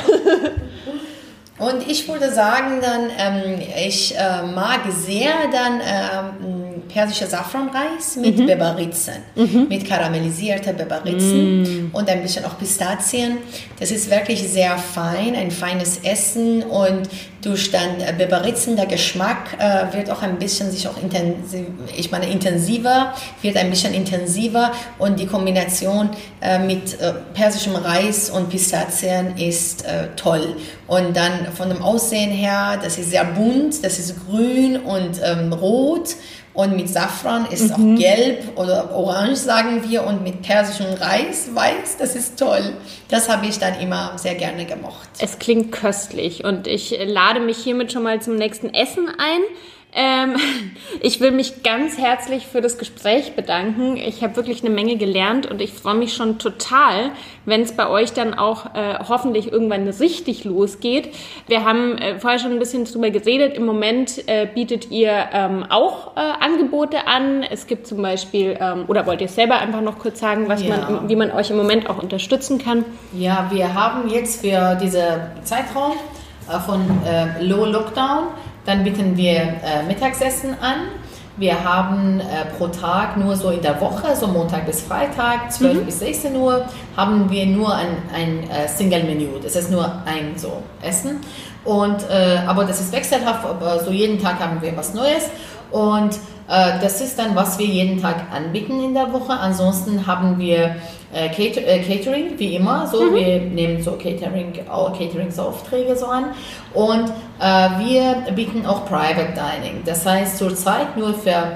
Und ich würde sagen, dann, ähm, ich äh, mag sehr dann ähm, persischer Safranreis mit mhm. Beberitzen, mhm. mit karamellisierter Beberitzen mhm. und ein bisschen auch Pistazien. Das ist wirklich sehr fein, ein feines Essen und durch dann Beberitzen der Geschmack äh, wird auch ein bisschen sich auch intensiv, ich meine intensiver, wird ein bisschen intensiver und die Kombination äh, mit äh, persischem Reis und Pistazien ist äh, toll. Und dann von dem Aussehen her, das ist sehr bunt, das ist grün und ähm, rot und mit Safran ist mhm. auch gelb oder orange, sagen wir, und mit persischem Reis weiß, das ist toll. Das habe ich dann immer sehr gerne gemocht. Es klingt köstlich und ich lade mich hiermit schon mal zum nächsten Essen ein. Ähm, ich will mich ganz herzlich für das Gespräch bedanken. Ich habe wirklich eine Menge gelernt und ich freue mich schon total, wenn es bei euch dann auch äh, hoffentlich irgendwann richtig losgeht. Wir haben äh, vorher schon ein bisschen drüber geredet. Im Moment äh, bietet ihr ähm, auch äh, Angebote an. Es gibt zum Beispiel, ähm, oder wollt ihr selber einfach noch kurz sagen, was ja. man, wie man euch im Moment auch unterstützen kann? Ja, wir haben jetzt für diesen Zeitraum äh, von äh, Low Lockdown dann bieten wir äh, Mittagsessen an. Wir haben äh, pro Tag nur so in der Woche, so Montag bis Freitag, 12 mhm. bis 16 Uhr, haben wir nur ein, ein äh, Single-Menü. Das ist nur ein so Essen. Und, äh, aber das ist wechselhaft, aber so jeden Tag haben wir was Neues. Und das ist dann, was wir jeden Tag anbieten in der Woche. Ansonsten haben wir äh, äh, Catering, wie immer. So, mhm. wir nehmen so Catering, Cateringsaufträge so an. Und äh, wir bieten auch Private Dining. Das heißt zurzeit nur für äh,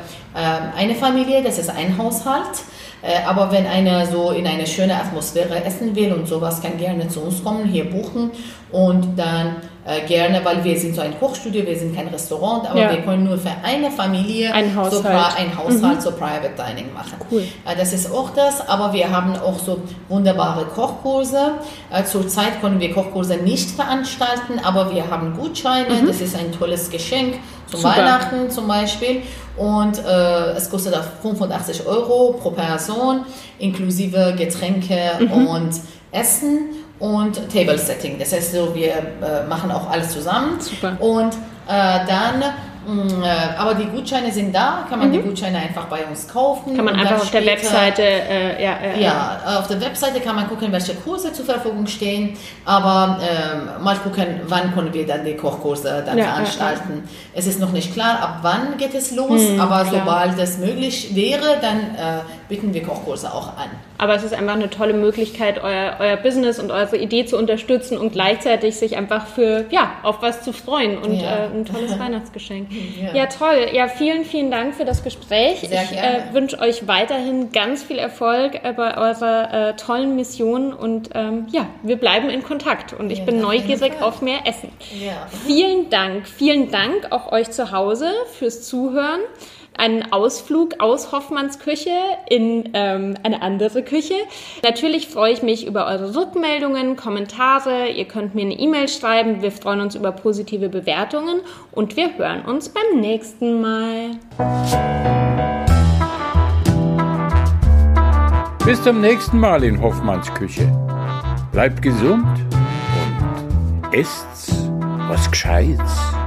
eine Familie, das ist ein Haushalt. Äh, aber wenn einer so in eine schöne Atmosphäre essen will und sowas, kann gerne zu uns kommen, hier buchen und dann äh, gerne, weil wir sind so ein Kochstudio, wir sind kein Restaurant, aber ja. wir können nur für eine Familie ein Haushalt, so ein Haushalt mhm. so Private Dining machen. Cool. Äh, das ist auch das, aber wir haben auch so wunderbare Kochkurse. Äh, zurzeit können wir Kochkurse nicht veranstalten, aber wir haben Gutscheine, mhm. das ist ein tolles Geschenk zum Super. Weihnachten zum Beispiel und äh, es kostet 85 Euro pro Person inklusive Getränke mhm. und Essen und Table Setting. Das heißt, so, wir äh, machen auch alles zusammen. Super. Und äh, dann Mm, äh, aber die Gutscheine sind da, kann man mhm. die Gutscheine einfach bei uns kaufen. Kann man einfach auf später, der Webseite, äh, ja, äh, ja, auf der Webseite kann man gucken, welche Kurse zur Verfügung stehen, aber ähm, mal gucken, wann können wir dann die Kochkurse dann ja, veranstalten. Ja, es ist noch nicht klar, ab wann geht es los, mhm, aber klar. sobald es möglich wäre, dann äh, bieten wir Kochkurse auch an. Aber es ist einfach eine tolle Möglichkeit, euer, euer Business und eure Idee zu unterstützen und gleichzeitig sich einfach für, ja, auf was zu freuen und ja. äh, ein tolles Weihnachtsgeschenk. Ja. ja. toll. Ja, vielen, vielen Dank für das Gespräch. Sehr ich äh, wünsche euch weiterhin ganz viel Erfolg bei eurer äh, tollen Mission und ähm, ja, wir bleiben in Kontakt und ich ja, bin neugierig auf mehr Essen. Ja. Vielen Dank. Vielen Dank auch euch zu Hause fürs Zuhören einen Ausflug aus Hoffmanns Küche in ähm, eine andere Küche. Natürlich freue ich mich über eure Rückmeldungen, Kommentare. Ihr könnt mir eine E-Mail schreiben. Wir freuen uns über positive Bewertungen und wir hören uns beim nächsten Mal. Bis zum nächsten Mal in Hoffmanns Küche. Bleibt gesund und esst was Gescheites.